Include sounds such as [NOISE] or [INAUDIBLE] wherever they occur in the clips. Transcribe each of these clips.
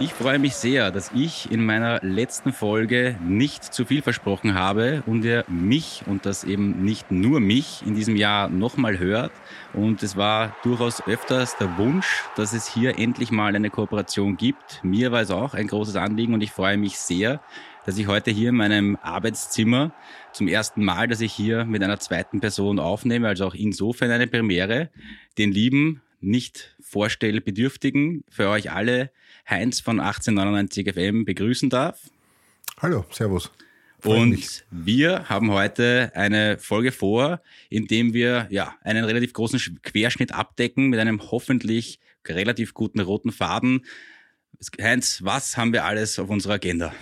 Ich freue mich sehr, dass ich in meiner letzten Folge nicht zu viel versprochen habe und ihr mich und das eben nicht nur mich in diesem Jahr nochmal hört. Und es war durchaus öfters der Wunsch, dass es hier endlich mal eine Kooperation gibt. Mir war es auch ein großes Anliegen und ich freue mich sehr, dass ich heute hier in meinem Arbeitszimmer zum ersten Mal, dass ich hier mit einer zweiten Person aufnehme, also auch insofern eine Premiere, den lieben nicht vorstellbedürftigen für euch alle Heinz von 1899 FM begrüßen darf. Hallo, Servus. Freut und mich. wir haben heute eine Folge vor, in dem wir ja einen relativ großen Querschnitt abdecken mit einem hoffentlich relativ guten roten Faden. Heinz, was haben wir alles auf unserer Agenda?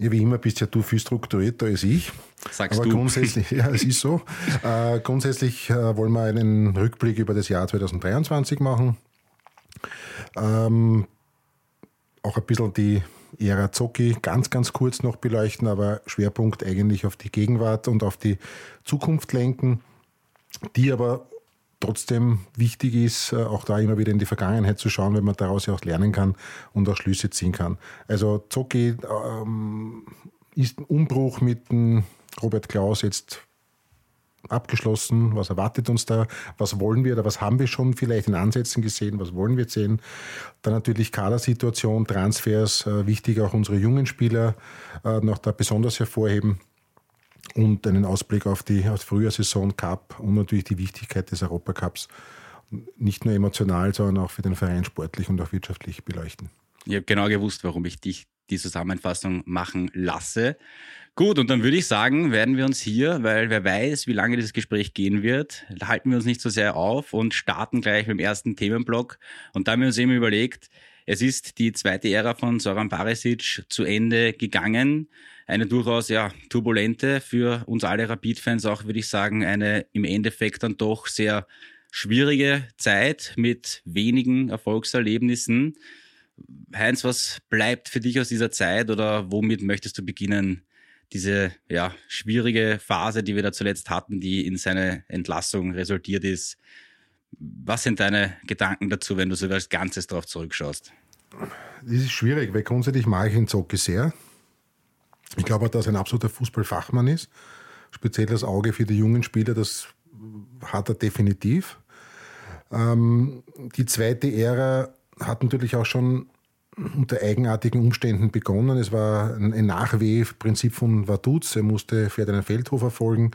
Ja, wie immer bist ja du viel strukturierter als ich. Sagst Aber du. grundsätzlich, ja, es ist so. [LAUGHS] Äh, grundsätzlich äh, wollen wir einen Rückblick über das Jahr 2023 machen. Ähm, auch ein bisschen die Ära Zocki ganz, ganz kurz noch beleuchten, aber Schwerpunkt eigentlich auf die Gegenwart und auf die Zukunft lenken, die aber trotzdem wichtig ist, äh, auch da immer wieder in die Vergangenheit zu schauen, weil man daraus ja auch lernen kann und auch Schlüsse ziehen kann. Also Zocki ähm, ist ein Umbruch mit dem Robert Klaus jetzt abgeschlossen? Was erwartet uns da? Was wollen wir oder was haben wir schon vielleicht in Ansätzen gesehen? Was wollen wir sehen? Dann natürlich Kadersituation, Transfers, äh, wichtig auch unsere jungen Spieler äh, noch da besonders hervorheben und einen Ausblick auf die, auf die Frühjahrsaison Cup und natürlich die Wichtigkeit des Europacups nicht nur emotional, sondern auch für den Verein sportlich und auch wirtschaftlich beleuchten. Ich habe genau gewusst, warum ich dich die Zusammenfassung machen lasse. Gut, und dann würde ich sagen, werden wir uns hier, weil wer weiß, wie lange dieses Gespräch gehen wird, halten wir uns nicht so sehr auf und starten gleich mit dem ersten Themenblock. Und da haben wir uns eben überlegt, es ist die zweite Ära von Soran Barisic zu Ende gegangen. Eine durchaus ja turbulente für uns alle Rapid-Fans auch, würde ich sagen, eine im Endeffekt dann doch sehr schwierige Zeit mit wenigen Erfolgserlebnissen. Heinz, was bleibt für dich aus dieser Zeit oder womit möchtest du beginnen, diese ja, schwierige Phase, die wir da zuletzt hatten, die in seine Entlassung resultiert ist? Was sind deine Gedanken dazu, wenn du so als Ganzes darauf zurückschaust? Das ist schwierig, weil grundsätzlich mag ich ihn Zocki sehr. Ich glaube, dass er ein absoluter Fußballfachmann ist. Speziell das Auge für die jungen Spieler, das hat er definitiv. Ähm, die zweite Ära hat natürlich auch schon unter eigenartigen Umständen begonnen. Es war ein Nachweh-Prinzip von Vaduz. Er musste Ferdinand Feldhofer folgen.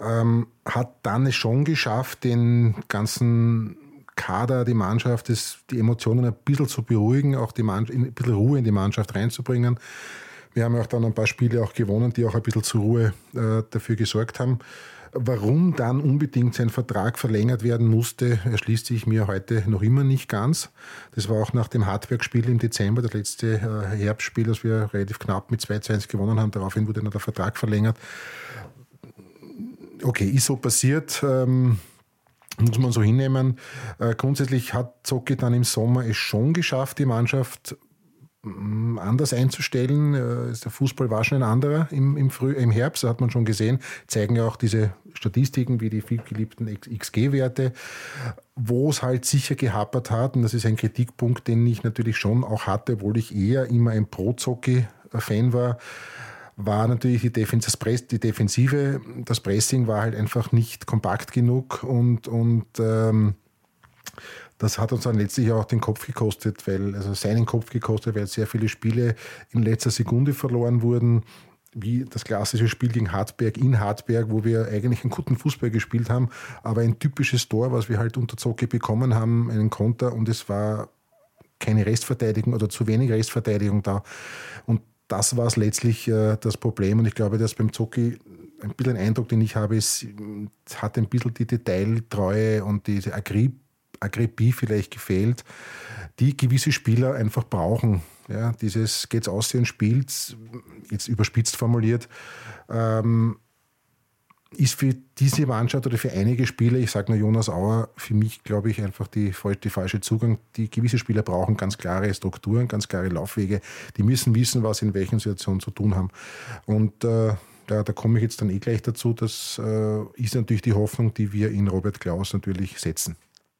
Ähm, hat dann es schon geschafft, den ganzen Kader, die Mannschaft, das, die Emotionen ein bisschen zu beruhigen, auch die ein bisschen Ruhe in die Mannschaft reinzubringen. Wir haben auch dann ein paar Spiele auch gewonnen, die auch ein bisschen zur Ruhe äh, dafür gesorgt haben. Warum dann unbedingt sein Vertrag verlängert werden musste, erschließt sich mir heute noch immer nicht ganz. Das war auch nach dem Hartberg-Spiel im Dezember, das letzte äh, Herbstspiel, das wir relativ knapp mit 2 zu 1 gewonnen haben. Daraufhin wurde dann der Vertrag verlängert. Okay, ist so passiert. Ähm, muss man so hinnehmen. Äh, grundsätzlich hat Zocki dann im Sommer es schon geschafft, die Mannschaft anders einzustellen. Äh, der Fußball war schon ein anderer im, im, Früh, im Herbst, hat man schon gesehen, zeigen ja auch diese Statistiken wie die vielgeliebten XG-Werte, wo es halt sicher gehapert hat. Und das ist ein Kritikpunkt, den ich natürlich schon auch hatte, obwohl ich eher immer ein Pro-Zocki-Fan war war natürlich die, Defens die Defensive, das Pressing war halt einfach nicht kompakt genug und, und ähm, das hat uns dann letztlich auch den Kopf gekostet, weil, also seinen Kopf gekostet, weil sehr viele Spiele in letzter Sekunde verloren wurden wie das klassische Spiel gegen Hartberg in Hartberg, wo wir eigentlich einen guten Fußball gespielt haben, aber ein typisches Tor, was wir halt unter Zocke bekommen haben, einen Konter und es war keine Restverteidigung oder zu wenig Restverteidigung da. Und das war es letztlich äh, das Problem und ich glaube, dass beim Zocki ein bisschen ein Eindruck, den ich habe, ist, hat ein bisschen die Detailtreue und diese Akrib Akribie vielleicht gefehlt, die gewisse Spieler einfach brauchen. Ja, dieses geht's aussehen, spielt, jetzt überspitzt formuliert, ähm, ist für diese Mannschaft oder für einige Spieler, ich sage nur Jonas Auer, für mich glaube ich einfach die, die falsche Zugang. Die gewisse Spieler brauchen ganz klare Strukturen, ganz klare Laufwege. Die müssen wissen, was sie in welchen Situationen zu tun haben. Und äh, da, da komme ich jetzt dann eh gleich dazu. Das äh, ist natürlich die Hoffnung, die wir in Robert Klaus natürlich setzen.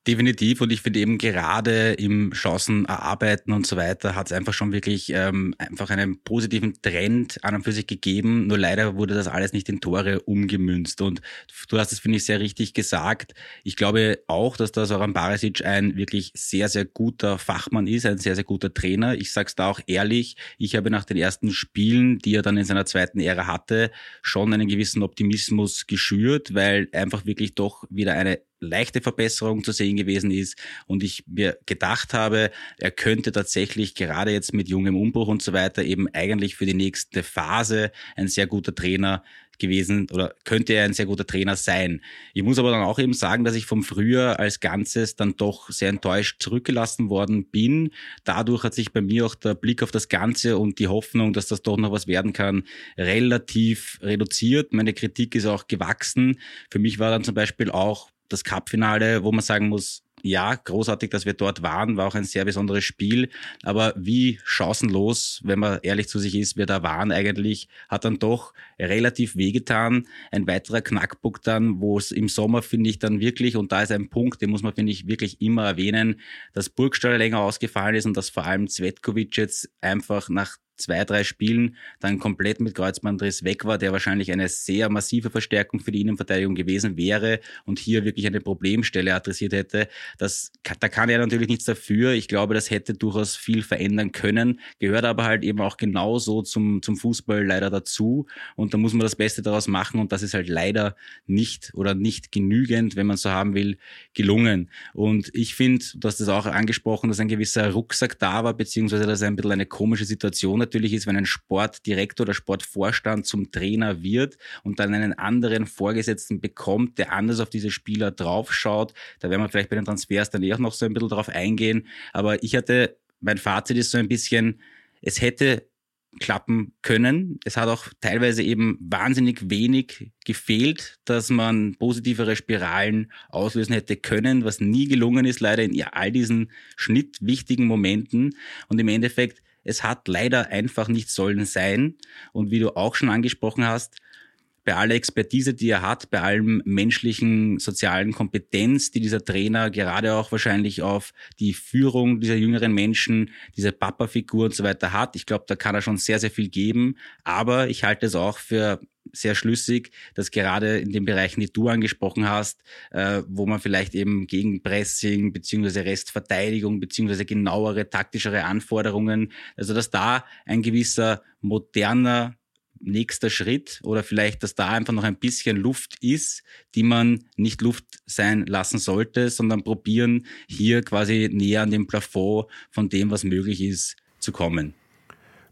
Definitiv und ich finde eben gerade im Chancen erarbeiten und so weiter hat es einfach schon wirklich ähm, einfach einen positiven Trend an und für sich gegeben. Nur leider wurde das alles nicht in Tore umgemünzt und du hast es finde ich sehr richtig gesagt. Ich glaube auch, dass der Soran Barisic ein wirklich sehr sehr guter Fachmann ist, ein sehr sehr guter Trainer. Ich sag's da auch ehrlich, ich habe nach den ersten Spielen, die er dann in seiner zweiten Ära hatte, schon einen gewissen Optimismus geschürt, weil einfach wirklich doch wieder eine leichte Verbesserung zu sehen gewesen ist und ich mir gedacht habe, er könnte tatsächlich gerade jetzt mit jungem Umbruch und so weiter eben eigentlich für die nächste Phase ein sehr guter Trainer gewesen oder könnte er ein sehr guter Trainer sein. Ich muss aber dann auch eben sagen, dass ich vom Frühjahr als Ganzes dann doch sehr enttäuscht zurückgelassen worden bin. Dadurch hat sich bei mir auch der Blick auf das Ganze und die Hoffnung, dass das doch noch was werden kann, relativ reduziert. Meine Kritik ist auch gewachsen. Für mich war dann zum Beispiel auch das Cup-Finale, wo man sagen muss, ja, großartig, dass wir dort waren, war auch ein sehr besonderes Spiel. Aber wie chancenlos, wenn man ehrlich zu sich ist, wir da waren eigentlich, hat dann doch relativ wehgetan. Ein weiterer Knackpunkt dann, wo es im Sommer, finde ich, dann wirklich, und da ist ein Punkt, den muss man, finde ich, wirklich immer erwähnen, dass Burgstall länger ausgefallen ist und dass vor allem Zvetkovic jetzt einfach nach zwei, drei Spielen dann komplett mit Kreuzbandriss weg war, der wahrscheinlich eine sehr massive Verstärkung für die Innenverteidigung gewesen wäre und hier wirklich eine Problemstelle adressiert hätte. Das, da kann er natürlich nichts dafür. Ich glaube, das hätte durchaus viel verändern können, gehört aber halt eben auch genauso zum, zum Fußball leider dazu und da muss man das Beste daraus machen und das ist halt leider nicht oder nicht genügend, wenn man so haben will, gelungen. Und ich finde, du hast das auch angesprochen, dass ein gewisser Rucksack da war, beziehungsweise dass ein bisschen eine komische Situation natürlich ist, wenn ein Sportdirektor oder Sportvorstand zum Trainer wird und dann einen anderen Vorgesetzten bekommt, der anders auf diese Spieler draufschaut. Da werden wir vielleicht bei den Transfers dann eh auch noch so ein bisschen drauf eingehen. Aber ich hatte, mein Fazit ist so ein bisschen, es hätte klappen können. Es hat auch teilweise eben wahnsinnig wenig gefehlt, dass man positivere Spiralen auslösen hätte können, was nie gelungen ist, leider in all diesen schnittwichtigen Momenten. Und im Endeffekt es hat leider einfach nicht sollen sein. Und wie du auch schon angesprochen hast, bei aller Expertise, die er hat, bei allem menschlichen, sozialen Kompetenz, die dieser Trainer gerade auch wahrscheinlich auf die Führung dieser jüngeren Menschen, diese Papa-Figur und so weiter hat. Ich glaube, da kann er schon sehr, sehr viel geben. Aber ich halte es auch für sehr schlüssig, dass gerade in den Bereichen, die du angesprochen hast, äh, wo man vielleicht eben gegen Pressing beziehungsweise Restverteidigung beziehungsweise genauere taktischere Anforderungen, also dass da ein gewisser moderner nächster Schritt oder vielleicht, dass da einfach noch ein bisschen Luft ist, die man nicht Luft sein lassen sollte, sondern probieren, hier quasi näher an dem Plafond von dem, was möglich ist, zu kommen.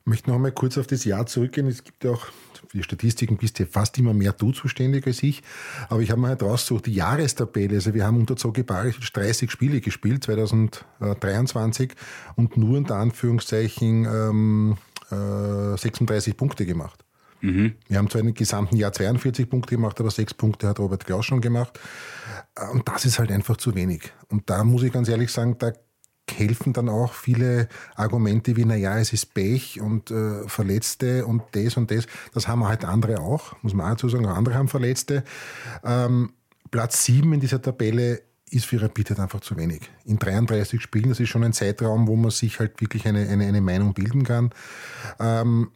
Ich möchte noch einmal kurz auf das Jahr zurückgehen. Es gibt ja auch für die Statistiken bist du fast immer mehr du zuständig als ich. Aber ich habe mal halt rausgesucht, die Jahrestabelle. Also wir haben unter Zogi Baric 30 Spiele gespielt, 2023, und nur unter Anführungszeichen ähm, äh, 36 Punkte gemacht. Mhm. Wir haben zwar im gesamten Jahr 42 Punkte gemacht, aber sechs Punkte hat Robert Klaus schon gemacht. Und das ist halt einfach zu wenig. Und da muss ich ganz ehrlich sagen, da helfen dann auch viele Argumente wie, naja, es ist Pech und äh, Verletzte und das und das. Das haben halt andere auch, muss man auch dazu sagen, andere haben Verletzte. Ähm, Platz 7 in dieser Tabelle ist für Rapid halt einfach zu wenig. In 33 Spielen, das ist schon ein Zeitraum, wo man sich halt wirklich eine, eine, eine Meinung bilden kann. Ähm,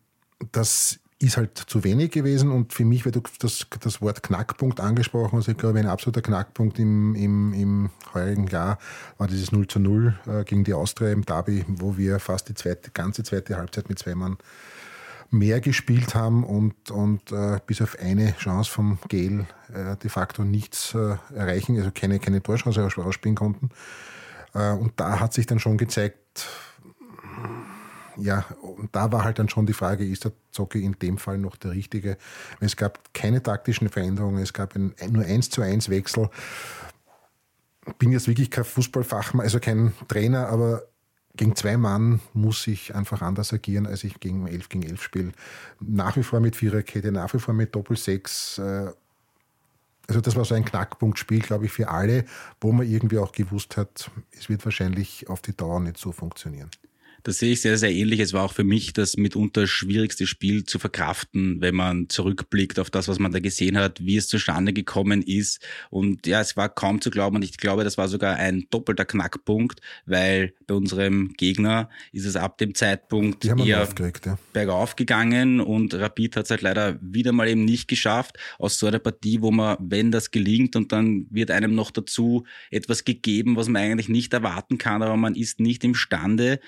das ist halt zu wenig gewesen und für mich, weil du das, das Wort Knackpunkt angesprochen hast, ich glaube, ein absoluter Knackpunkt im, im, im heurigen Jahr war dieses 0 zu 0 äh, gegen die Austria im Derby, wo wir fast die zweite, ganze zweite Halbzeit mit zwei Mann mehr gespielt haben und, und äh, bis auf eine Chance vom Gale äh, de facto nichts äh, erreichen, also keine, keine Torchance ausspielen konnten. Äh, und da hat sich dann schon gezeigt, ja, und da war halt dann schon die Frage, ist der Zocki in dem Fall noch der richtige? Es gab keine taktischen Veränderungen, es gab ein, nur eins zu eins Wechsel. Bin jetzt wirklich kein Fußballfachmann, also kein Trainer, aber gegen zwei Mann muss ich einfach anders agieren, als ich gegen 11 gegen 11 spiele. Nach wie vor mit Viererkette, nach wie vor mit Doppel-Sechs. Äh, also das war so ein Knackpunktspiel, glaube ich, für alle, wo man irgendwie auch gewusst hat, es wird wahrscheinlich auf die Dauer nicht so funktionieren. Das sehe ich sehr, sehr ähnlich. Es war auch für mich das mitunter schwierigste Spiel zu verkraften, wenn man zurückblickt auf das, was man da gesehen hat, wie es zustande gekommen ist. Und ja, es war kaum zu glauben. Und ich glaube, das war sogar ein doppelter Knackpunkt, weil bei unserem Gegner ist es ab dem Zeitpunkt eher ja. bergauf gegangen und Rapid hat es halt leider wieder mal eben nicht geschafft aus so einer Partie, wo man, wenn das gelingt und dann wird einem noch dazu etwas gegeben, was man eigentlich nicht erwarten kann, aber man ist nicht imstande,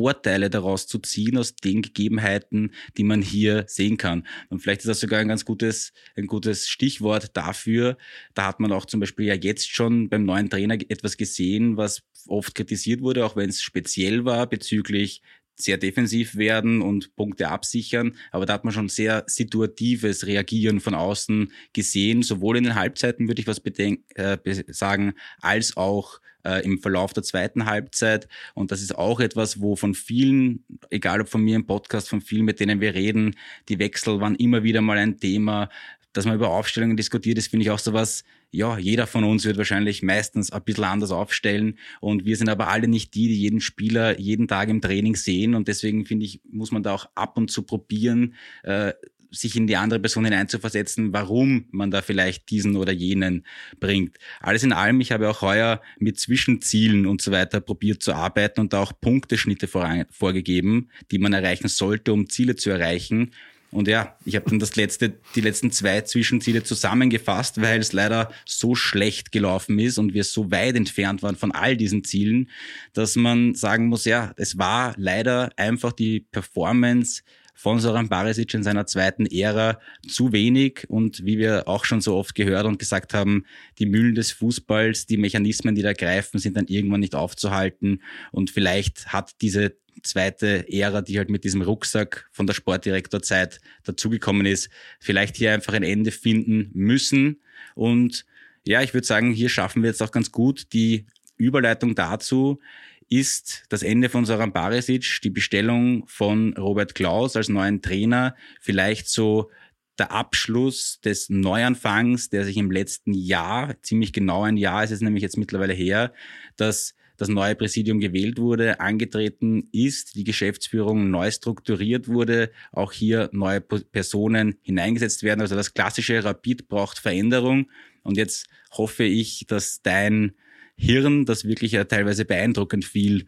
Vorteile daraus zu ziehen aus den Gegebenheiten, die man hier sehen kann. Und vielleicht ist das sogar ein ganz gutes, ein gutes Stichwort dafür. Da hat man auch zum Beispiel ja jetzt schon beim neuen Trainer etwas gesehen, was oft kritisiert wurde, auch wenn es speziell war bezüglich sehr defensiv werden und Punkte absichern. Aber da hat man schon sehr situatives Reagieren von außen gesehen, sowohl in den Halbzeiten, würde ich was bedenken, äh, sagen, als auch äh, im Verlauf der zweiten Halbzeit. Und das ist auch etwas, wo von vielen, egal ob von mir im Podcast, von vielen, mit denen wir reden, die Wechsel waren immer wieder mal ein Thema dass man über Aufstellungen diskutiert, das finde ich auch so was, ja, jeder von uns wird wahrscheinlich meistens ein bisschen anders aufstellen und wir sind aber alle nicht die, die jeden Spieler jeden Tag im Training sehen und deswegen finde ich, muss man da auch ab und zu probieren, äh, sich in die andere Person hineinzuversetzen, warum man da vielleicht diesen oder jenen bringt. Alles in allem, ich habe auch heuer mit Zwischenzielen und so weiter probiert zu arbeiten und da auch Punkteschnitte vorgegeben, die man erreichen sollte, um Ziele zu erreichen. Und ja, ich habe dann das letzte, die letzten zwei Zwischenziele zusammengefasst, weil es leider so schlecht gelaufen ist und wir so weit entfernt waren von all diesen Zielen, dass man sagen muss, ja, es war leider einfach die Performance von Soran Barisic in seiner zweiten Ära zu wenig. Und wie wir auch schon so oft gehört und gesagt haben, die Mühlen des Fußballs, die Mechanismen, die da greifen, sind dann irgendwann nicht aufzuhalten. Und vielleicht hat diese zweite Ära, die halt mit diesem Rucksack von der Sportdirektorzeit dazugekommen ist, vielleicht hier einfach ein Ende finden müssen. Und ja, ich würde sagen, hier schaffen wir jetzt auch ganz gut die Überleitung dazu, ist das Ende von Soran Barisic, die Bestellung von Robert Klaus als neuen Trainer, vielleicht so der Abschluss des Neuanfangs, der sich im letzten Jahr, ziemlich genau ein Jahr ist es nämlich jetzt mittlerweile her, dass das neue Präsidium gewählt wurde, angetreten ist, die Geschäftsführung neu strukturiert wurde, auch hier neue Personen hineingesetzt werden. Also das klassische Rapid braucht Veränderung. Und jetzt hoffe ich, dass dein Hirn, das wirklich ja teilweise beeindruckend viel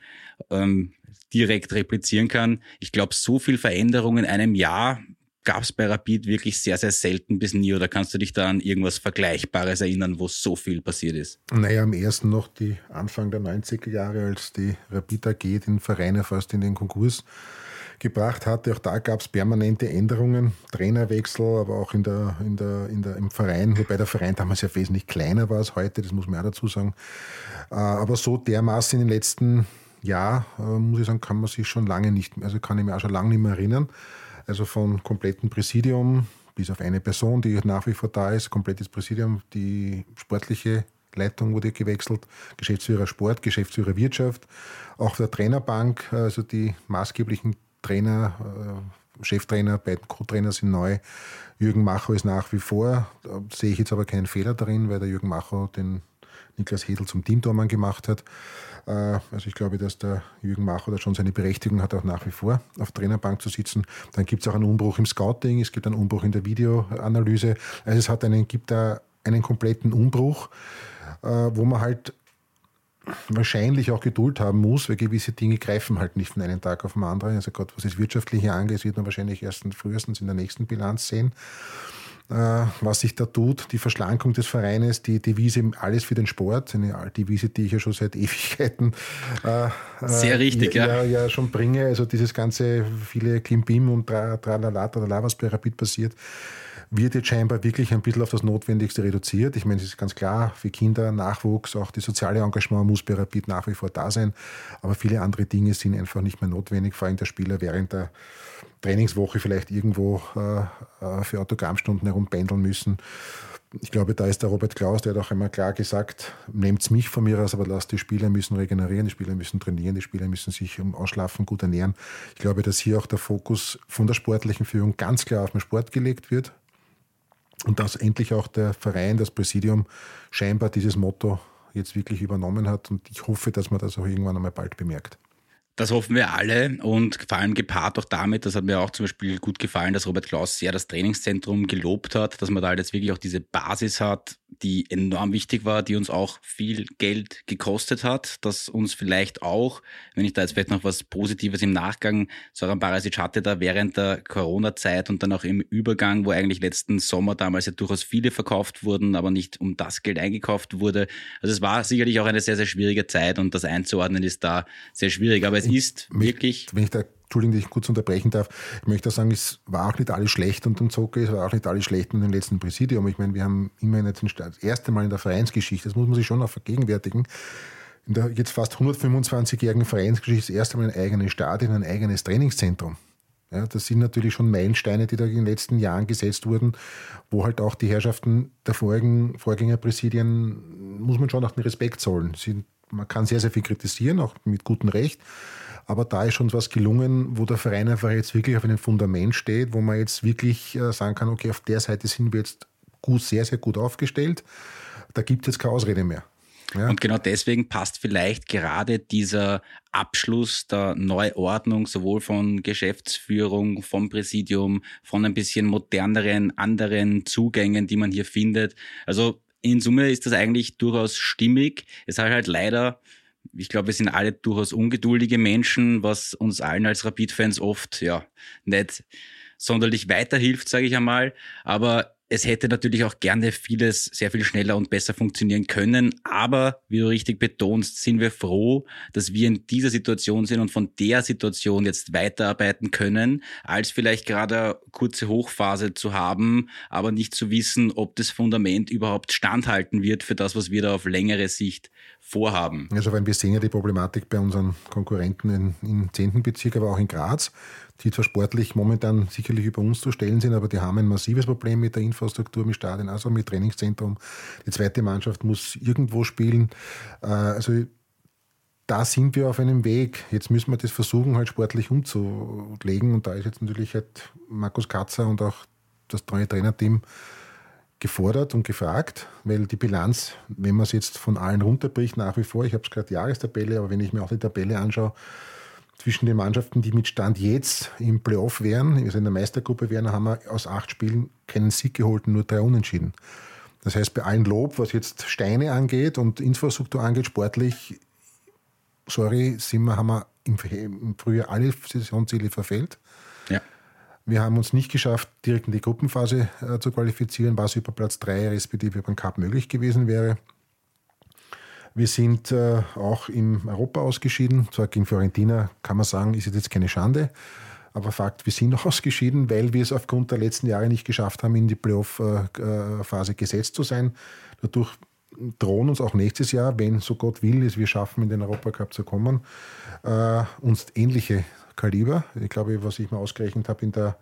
ähm, direkt replizieren kann. Ich glaube, so viel Veränderung in einem Jahr gab es bei Rapid wirklich sehr, sehr selten bis nie. Oder kannst du dich da an irgendwas Vergleichbares erinnern, wo so viel passiert ist? Naja, am ersten noch die Anfang der 90er Jahre, als die Rapid AG den Verein fast in den Konkurs gebracht hatte. Auch da gab es permanente Änderungen, Trainerwechsel, aber auch in der, in der, in der, im Verein, wobei der Verein damals ja wesentlich kleiner war als heute, das muss man auch dazu sagen. Äh, aber so dermaßen in den letzten Jahr, äh, muss ich sagen, kann man sich schon lange nicht, also kann ich mich auch schon lange nicht mehr erinnern. Also von kompletten Präsidium bis auf eine Person, die nach wie vor da ist, komplettes Präsidium, die sportliche Leitung wurde gewechselt, Geschäftsführer Sport, Geschäftsführer Wirtschaft, auch der Trainerbank, also die maßgeblichen Trainer, äh, Cheftrainer, beiden Co-Trainer sind neu. Jürgen Macho ist nach wie vor, da sehe ich jetzt aber keinen Fehler darin, weil der Jürgen Macho den Niklas Hedel zum Teamtormann gemacht hat. Äh, also ich glaube, dass der Jürgen Macho da schon seine Berechtigung hat, auch nach wie vor auf Trainerbank zu sitzen. Dann gibt es auch einen Umbruch im Scouting, es gibt einen Umbruch in der Videoanalyse. Also es hat einen, gibt da einen kompletten Umbruch, äh, wo man halt wahrscheinlich auch Geduld haben muss, weil gewisse Dinge greifen halt nicht von einem Tag auf den anderen. Also gerade was das Wirtschaftliche angeht, wird man wahrscheinlich erst frühestens in der nächsten Bilanz sehen. Äh, was sich da tut, die Verschlankung des Vereines, die Devise alles für den Sport, eine Devise, die ich ja schon seit [LAUGHS] Ewigkeiten äh, sehr richtig, ja, ja. ja schon bringe. Also dieses ganze viele Klimbim und Tralala, Tralala, was bei Rapid passiert, wird jetzt scheinbar wirklich ein bisschen auf das Notwendigste reduziert. Ich meine, es ist ganz klar, für Kinder, Nachwuchs, auch das soziale Engagement muss bei Rapid nach wie vor da sein. Aber viele andere Dinge sind einfach nicht mehr notwendig, vor allem der Spieler während der Trainingswoche vielleicht irgendwo äh, äh für Autogrammstunden herumpendeln müssen. Ich glaube, da ist der Robert Klaus, der hat auch einmal klar gesagt, nehmt mich von mir aus, aber lasst die Spieler müssen regenerieren, die Spieler müssen trainieren, die Spieler müssen sich ausschlafen, gut ernähren. Ich glaube, dass hier auch der Fokus von der sportlichen Führung ganz klar auf den Sport gelegt wird und dass endlich auch der Verein, das Präsidium scheinbar dieses Motto jetzt wirklich übernommen hat. Und ich hoffe, dass man das auch irgendwann einmal bald bemerkt. Das hoffen wir alle und vor allem gepaart auch damit, das hat mir auch zum Beispiel gut gefallen, dass Robert Klaus sehr das Trainingszentrum gelobt hat, dass man da halt jetzt wirklich auch diese Basis hat, die enorm wichtig war, die uns auch viel Geld gekostet hat, dass uns vielleicht auch, wenn ich da jetzt vielleicht noch was Positives im Nachgang, Soran Barasic hatte da während der Corona-Zeit und dann auch im Übergang, wo eigentlich letzten Sommer damals ja durchaus viele verkauft wurden, aber nicht um das Geld eingekauft wurde. Also es war sicherlich auch eine sehr, sehr schwierige Zeit und das einzuordnen ist da sehr schwierig. Aber es ist wirklich. Wenn ich da, Entschuldigung, dass ich kurz unterbrechen darf, ich möchte auch sagen, es war auch nicht alles schlecht unter dem Zocke, es war auch nicht alles schlecht mit dem letzten Präsidium. Ich meine, wir haben immerhin jetzt das erste Mal in der Vereinsgeschichte, das muss man sich schon auch vergegenwärtigen, in der jetzt fast 125-jährigen Vereinsgeschichte das erste Mal ein eigenes Stadion, ein eigenes Trainingszentrum. Ja, das sind natürlich schon Meilensteine, die da in den letzten Jahren gesetzt wurden, wo halt auch die Herrschaften der vorigen Vorgängerpräsidien, muss man schon auch den Respekt zollen. Sie, man kann sehr, sehr viel kritisieren, auch mit gutem Recht. Aber da ist schon was gelungen, wo der Verein einfach jetzt wirklich auf einem Fundament steht, wo man jetzt wirklich äh, sagen kann, okay, auf der Seite sind wir jetzt gut, sehr, sehr gut aufgestellt. Da gibt es jetzt keine Ausrede mehr. Ja. Und genau deswegen passt vielleicht gerade dieser Abschluss der Neuordnung sowohl von Geschäftsführung, vom Präsidium, von ein bisschen moderneren, anderen Zugängen, die man hier findet. Also in Summe ist das eigentlich durchaus stimmig. Es hat halt leider ich glaube, wir sind alle durchaus ungeduldige Menschen, was uns allen als Rapid-Fans oft ja nicht sonderlich weiterhilft, sage ich einmal. Aber es hätte natürlich auch gerne vieles sehr viel schneller und besser funktionieren können. Aber wie du richtig betonst, sind wir froh, dass wir in dieser Situation sind und von der Situation jetzt weiterarbeiten können, als vielleicht gerade kurze Hochphase zu haben, aber nicht zu wissen, ob das Fundament überhaupt standhalten wird für das, was wir da auf längere Sicht vorhaben. Also, weil wir sehen ja die Problematik bei unseren Konkurrenten im 10. Bezirk, aber auch in Graz die zwar sportlich momentan sicherlich über uns zu stellen sind, aber die haben ein massives Problem mit der Infrastruktur, mit Stadien, also mit Trainingszentrum. Die zweite Mannschaft muss irgendwo spielen. Äh, also da sind wir auf einem Weg. Jetzt müssen wir das versuchen, halt sportlich umzulegen. Und da ist jetzt natürlich halt Markus Katzer und auch das neue Trainerteam gefordert und gefragt, weil die Bilanz, wenn man es jetzt von allen runterbricht, nach wie vor, ich habe es gerade Jahrestabelle, aber wenn ich mir auch die Tabelle anschaue, zwischen den Mannschaften, die mit Stand jetzt im Playoff wären, also in der Meistergruppe wären, haben wir aus acht Spielen keinen Sieg geholt, nur drei Unentschieden. Das heißt, bei allen Lob, was jetzt Steine angeht und Infrastruktur angeht, sportlich, sorry, sind wir, haben wir im, im Frühjahr alle Saisonziele verfehlt. Wir haben uns nicht geschafft, direkt in die Gruppenphase äh, zu qualifizieren, was über Platz 3 respektive über den Cup möglich gewesen wäre. Wir sind äh, auch im Europa ausgeschieden. Zwar gegen Fiorentina kann man sagen, ist jetzt keine Schande. Aber Fakt, wir sind [LAUGHS] ausgeschieden, weil wir es aufgrund der letzten Jahre nicht geschafft haben, in die Playoff-Phase gesetzt zu sein. Dadurch drohen uns auch nächstes Jahr, wenn so Gott will, es wir schaffen, in den Europacup zu kommen, äh, uns ähnliche Kaliber. Ich glaube, was ich mal ausgerechnet habe, in der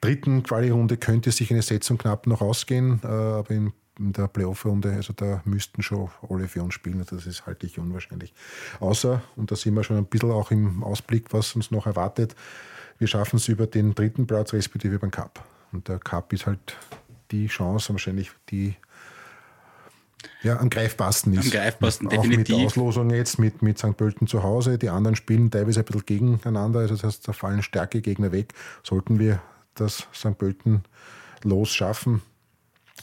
dritten Quali-Runde könnte sich eine Setzung knapp noch ausgehen, äh, aber in der Playoff-Runde. Also da müssten schon alle für uns spielen. Das ist halte ich unwahrscheinlich. Außer, und da sind wir schon ein bisschen auch im Ausblick, was uns noch erwartet, wir schaffen es über den dritten Platz, respektive den Cup. Und der Cup ist halt die Chance, wahrscheinlich die ja, am greifbarsten ist. Am greifbarsten, auch definitiv. Mit Auslosung jetzt, mit, mit St. Pölten zu Hause. Die anderen spielen teilweise ein bisschen gegeneinander. Also das heißt, da fallen starke Gegner weg. Sollten wir das St. Pölten los schaffen,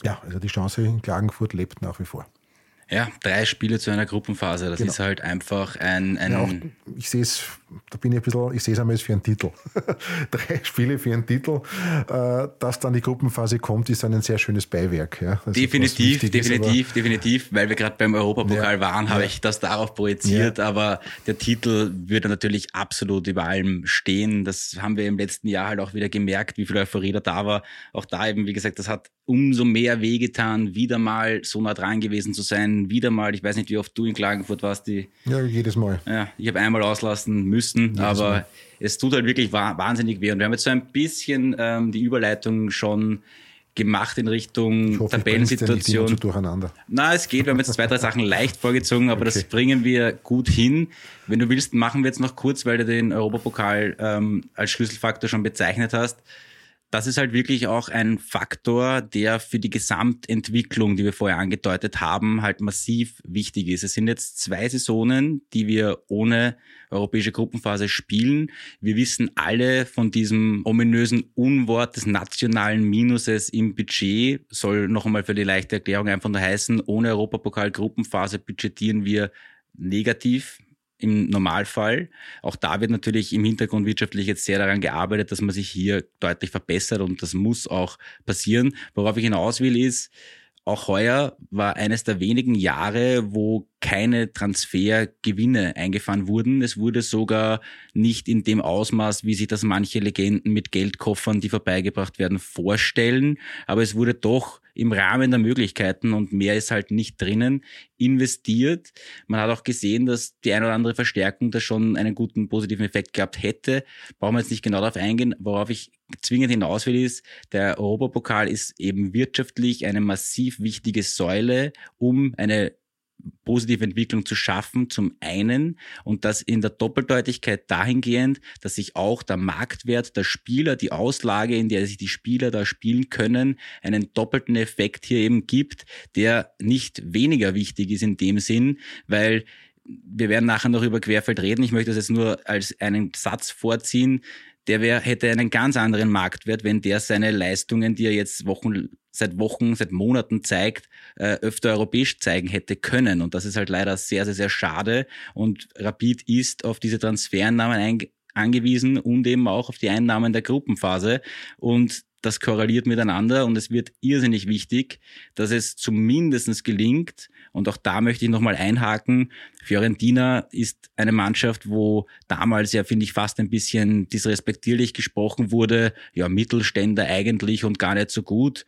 ja, also die Chance in Klagenfurt lebt nach wie vor. Ja, drei Spiele zu einer Gruppenphase. Das genau. ist halt einfach ein. ein ja, auch, ich sehe es, da bin ich ein bisschen, ich sehe es einmal für einen Titel. [LAUGHS] drei Spiele für einen Titel. Äh, dass dann die Gruppenphase kommt, ist dann ein sehr schönes Beiwerk. Ja. Also definitiv, definitiv, ist, definitiv. Weil wir gerade beim Europapokal ja, waren, habe ja. ich das darauf projiziert. Aber der Titel würde natürlich absolut über allem stehen. Das haben wir im letzten Jahr halt auch wieder gemerkt, wie viel Euphorie da, da war. Auch da eben, wie gesagt, das hat umso mehr wehgetan, wieder mal so nah dran gewesen zu sein, wieder mal, ich weiß nicht, wie oft du in Klagenfurt warst. Die, ja, jedes Mal. Ja, ich habe einmal auslassen müssen, aber es tut halt wirklich wahnsinnig weh. Und wir haben jetzt so ein bisschen ähm, die Überleitung schon gemacht in Richtung ich hoffe, Tabellensituation. Ich durcheinander. Na, es geht. Wir haben jetzt zwei, drei Sachen leicht vorgezogen, aber okay. das bringen wir gut hin. Wenn du willst, machen wir jetzt noch kurz, weil du den Europapokal ähm, als Schlüsselfaktor schon bezeichnet hast das ist halt wirklich auch ein Faktor, der für die Gesamtentwicklung, die wir vorher angedeutet haben, halt massiv wichtig ist. Es sind jetzt zwei Saisonen, die wir ohne europäische Gruppenphase spielen. Wir wissen alle von diesem ominösen Unwort des nationalen Minuses im Budget, soll noch einmal für die leichte Erklärung einfach nur heißen, ohne Europapokal Gruppenphase budgetieren wir negativ im Normalfall. Auch da wird natürlich im Hintergrund wirtschaftlich jetzt sehr daran gearbeitet, dass man sich hier deutlich verbessert und das muss auch passieren. Worauf ich hinaus will, ist, auch heuer war eines der wenigen Jahre, wo keine Transfergewinne eingefahren wurden. Es wurde sogar nicht in dem Ausmaß, wie sich das manche Legenden mit Geldkoffern, die vorbeigebracht werden, vorstellen. Aber es wurde doch im Rahmen der Möglichkeiten und mehr ist halt nicht drinnen investiert. Man hat auch gesehen, dass die eine oder andere Verstärkung da schon einen guten positiven Effekt gehabt hätte. Brauchen wir jetzt nicht genau darauf eingehen. Worauf ich zwingend hinaus will, ist, der Europapokal ist eben wirtschaftlich eine massiv wichtige Säule, um eine positive Entwicklung zu schaffen, zum einen und das in der Doppeldeutigkeit dahingehend, dass sich auch der Marktwert der Spieler, die Auslage, in der sich die Spieler da spielen können, einen doppelten Effekt hier eben gibt, der nicht weniger wichtig ist in dem Sinn, weil wir werden nachher noch über Querfeld reden. Ich möchte das jetzt nur als einen Satz vorziehen der wär, hätte einen ganz anderen Marktwert, wenn der seine Leistungen, die er jetzt Wochen, seit Wochen, seit Monaten zeigt, äh, öfter europäisch zeigen hätte können. Und das ist halt leider sehr, sehr, sehr schade. Und Rapid ist auf diese Transfereinnahmen angewiesen und eben auch auf die Einnahmen der Gruppenphase. Und das korreliert miteinander und es wird irrsinnig wichtig, dass es zumindestens gelingt, und auch da möchte ich nochmal einhaken, Fiorentina ist eine Mannschaft, wo damals ja, finde ich, fast ein bisschen disrespektierlich gesprochen wurde, ja, Mittelständler eigentlich und gar nicht so gut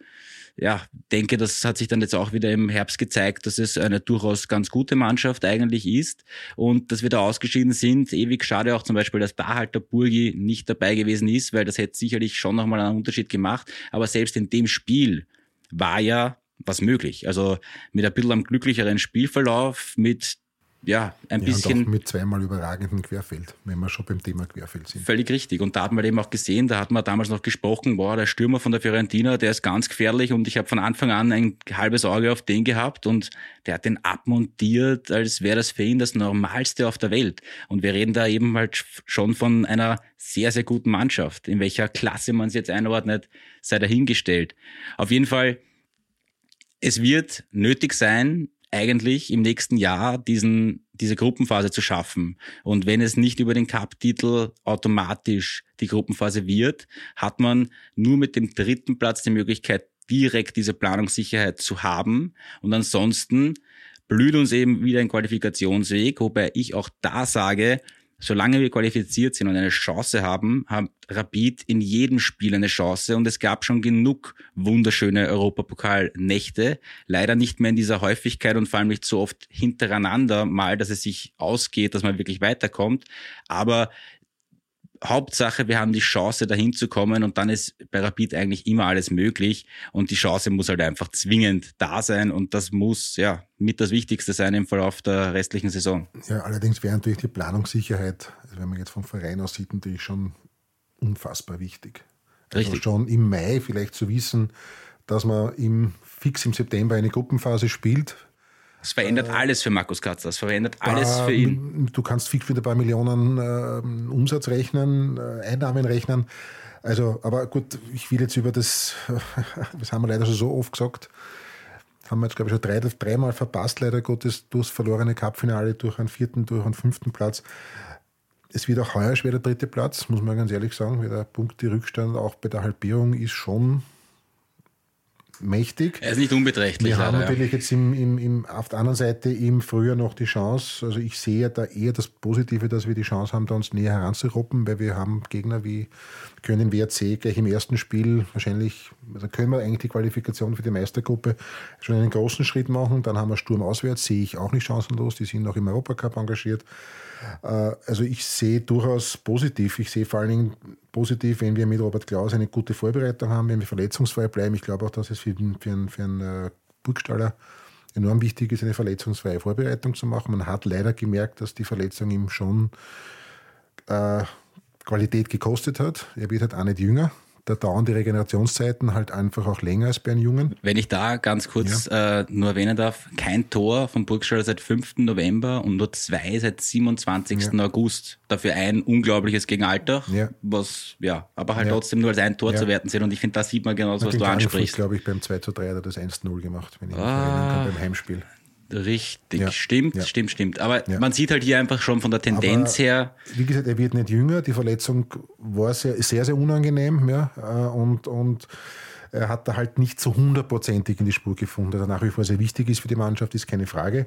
ja, denke, das hat sich dann jetzt auch wieder im Herbst gezeigt, dass es eine durchaus ganz gute Mannschaft eigentlich ist und dass wir da ausgeschieden sind. Ewig schade auch zum Beispiel, dass da halt der Burgi nicht dabei gewesen ist, weil das hätte sicherlich schon nochmal einen Unterschied gemacht. Aber selbst in dem Spiel war ja was möglich. Also mit ein bisschen einem glücklicheren Spielverlauf, mit ja, ein ja, bisschen. Und mit zweimal überragendem Querfeld, wenn wir schon beim Thema Querfeld sind. Völlig richtig. Und da hat man eben auch gesehen, da hat man damals noch gesprochen, boah, der Stürmer von der Fiorentina, der ist ganz gefährlich und ich habe von Anfang an ein halbes Auge auf den gehabt und der hat den abmontiert, als wäre das für ihn das Normalste auf der Welt. Und wir reden da eben halt schon von einer sehr, sehr guten Mannschaft. In welcher Klasse man es jetzt einordnet, sei dahingestellt. Auf jeden Fall, es wird nötig sein, eigentlich im nächsten Jahr diesen, diese Gruppenphase zu schaffen. Und wenn es nicht über den Cup-Titel automatisch die Gruppenphase wird, hat man nur mit dem dritten Platz die Möglichkeit, direkt diese Planungssicherheit zu haben. Und ansonsten blüht uns eben wieder ein Qualifikationsweg, wobei ich auch da sage, solange wir qualifiziert sind und eine Chance haben, hat Rapid in jedem Spiel eine Chance und es gab schon genug wunderschöne Europapokalnächte. Leider nicht mehr in dieser Häufigkeit und vor allem nicht so oft hintereinander mal, dass es sich ausgeht, dass man wirklich weiterkommt. Aber Hauptsache, wir haben die Chance, dahin zu kommen und dann ist bei Rapid eigentlich immer alles möglich und die Chance muss halt einfach zwingend da sein und das muss ja mit das Wichtigste sein im Verlauf der restlichen Saison. Ja, allerdings wäre natürlich die Planungssicherheit, also wenn man jetzt vom Verein aus sieht, natürlich schon unfassbar wichtig. Also Richtig. schon im Mai vielleicht zu wissen, dass man im, fix im September eine Gruppenphase spielt, das verändert äh, alles für Markus Katzer, das verändert alles für ihn. Du kannst fix wieder ein paar Millionen äh, Umsatz rechnen, äh, Einnahmen rechnen. Also, aber gut, ich will jetzt über das, [LAUGHS] das haben wir leider schon so oft gesagt, haben wir jetzt, glaube ich, schon drei, dreimal verpasst, leider Gottes, durchs verlorene Cupfinale, durch einen vierten, durch einen fünften Platz. Es wird auch heuer schwer der dritte Platz, muss man ganz ehrlich sagen, weil der Punkt, die Rückstand auch bei der Halbierung ist schon mächtig. Er ist nicht unbeträchtlich. Wir haben natürlich ja. jetzt im, im, im, auf der anderen Seite im Frühjahr noch die Chance, also ich sehe da eher das Positive, dass wir die Chance haben, da uns näher heranzuruppen, weil wir haben Gegner wie können WRC gleich im ersten Spiel wahrscheinlich, also können wir eigentlich die Qualifikation für die Meistergruppe schon einen großen Schritt machen. Dann haben wir Sturm auswärts, sehe ich auch nicht chancenlos, die sind noch im Europacup engagiert. Äh, also ich sehe durchaus positiv. Ich sehe vor allen Dingen positiv, wenn wir mit Robert Klaus eine gute Vorbereitung haben, wenn wir verletzungsfrei bleiben. Ich glaube auch, dass es für, für einen, für einen äh, Burgstaller enorm wichtig ist, eine verletzungsfreie Vorbereitung zu machen. Man hat leider gemerkt, dass die Verletzung ihm schon äh, Qualität gekostet hat. Er wird halt auch nicht jünger. Da dauern die Regenerationszeiten halt einfach auch länger als bei einem Jungen. Wenn ich da ganz kurz ja. äh, nur erwähnen darf, kein Tor von Burgstaller seit 5. November und nur zwei seit 27. Ja. August. Dafür ein unglaubliches gegen Altach, ja. was, ja, aber halt trotzdem nur als ein Tor zu werten sind. Und ich finde, da sieht man genau das, was du ansprichst. glaube ich, beim 2 zu 3 hat er das 1-0 gemacht, wenn ich mich ah. erinnern kann, beim Heimspiel. Richtig, ja, stimmt, ja. stimmt, stimmt. Aber ja. man sieht halt hier einfach schon von der Tendenz Aber, her. Wie gesagt, er wird nicht jünger. Die Verletzung war sehr, sehr, sehr unangenehm. Ja, äh, und, und er hat da halt nicht so hundertprozentig in die Spur gefunden. Der nach wie vor sehr wichtig ist für die Mannschaft, ist keine Frage.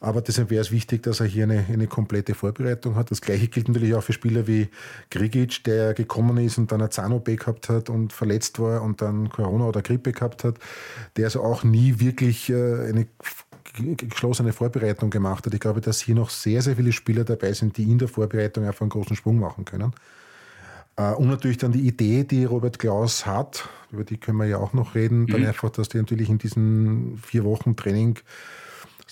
Aber deshalb wäre es wichtig, dass er hier eine, eine komplette Vorbereitung hat. Das gleiche gilt natürlich auch für Spieler wie Grigic, der gekommen ist und dann ein Zahn-OP gehabt hat und verletzt war und dann Corona oder Grippe gehabt hat, der also auch nie wirklich äh, eine geschlossene Vorbereitung gemacht hat. Ich glaube, dass hier noch sehr, sehr viele Spieler dabei sind, die in der Vorbereitung einfach einen großen Sprung machen können. Äh, und natürlich dann die Idee, die Robert Klaus hat, über die können wir ja auch noch reden, mhm. dann einfach, dass die natürlich in diesen vier Wochen Training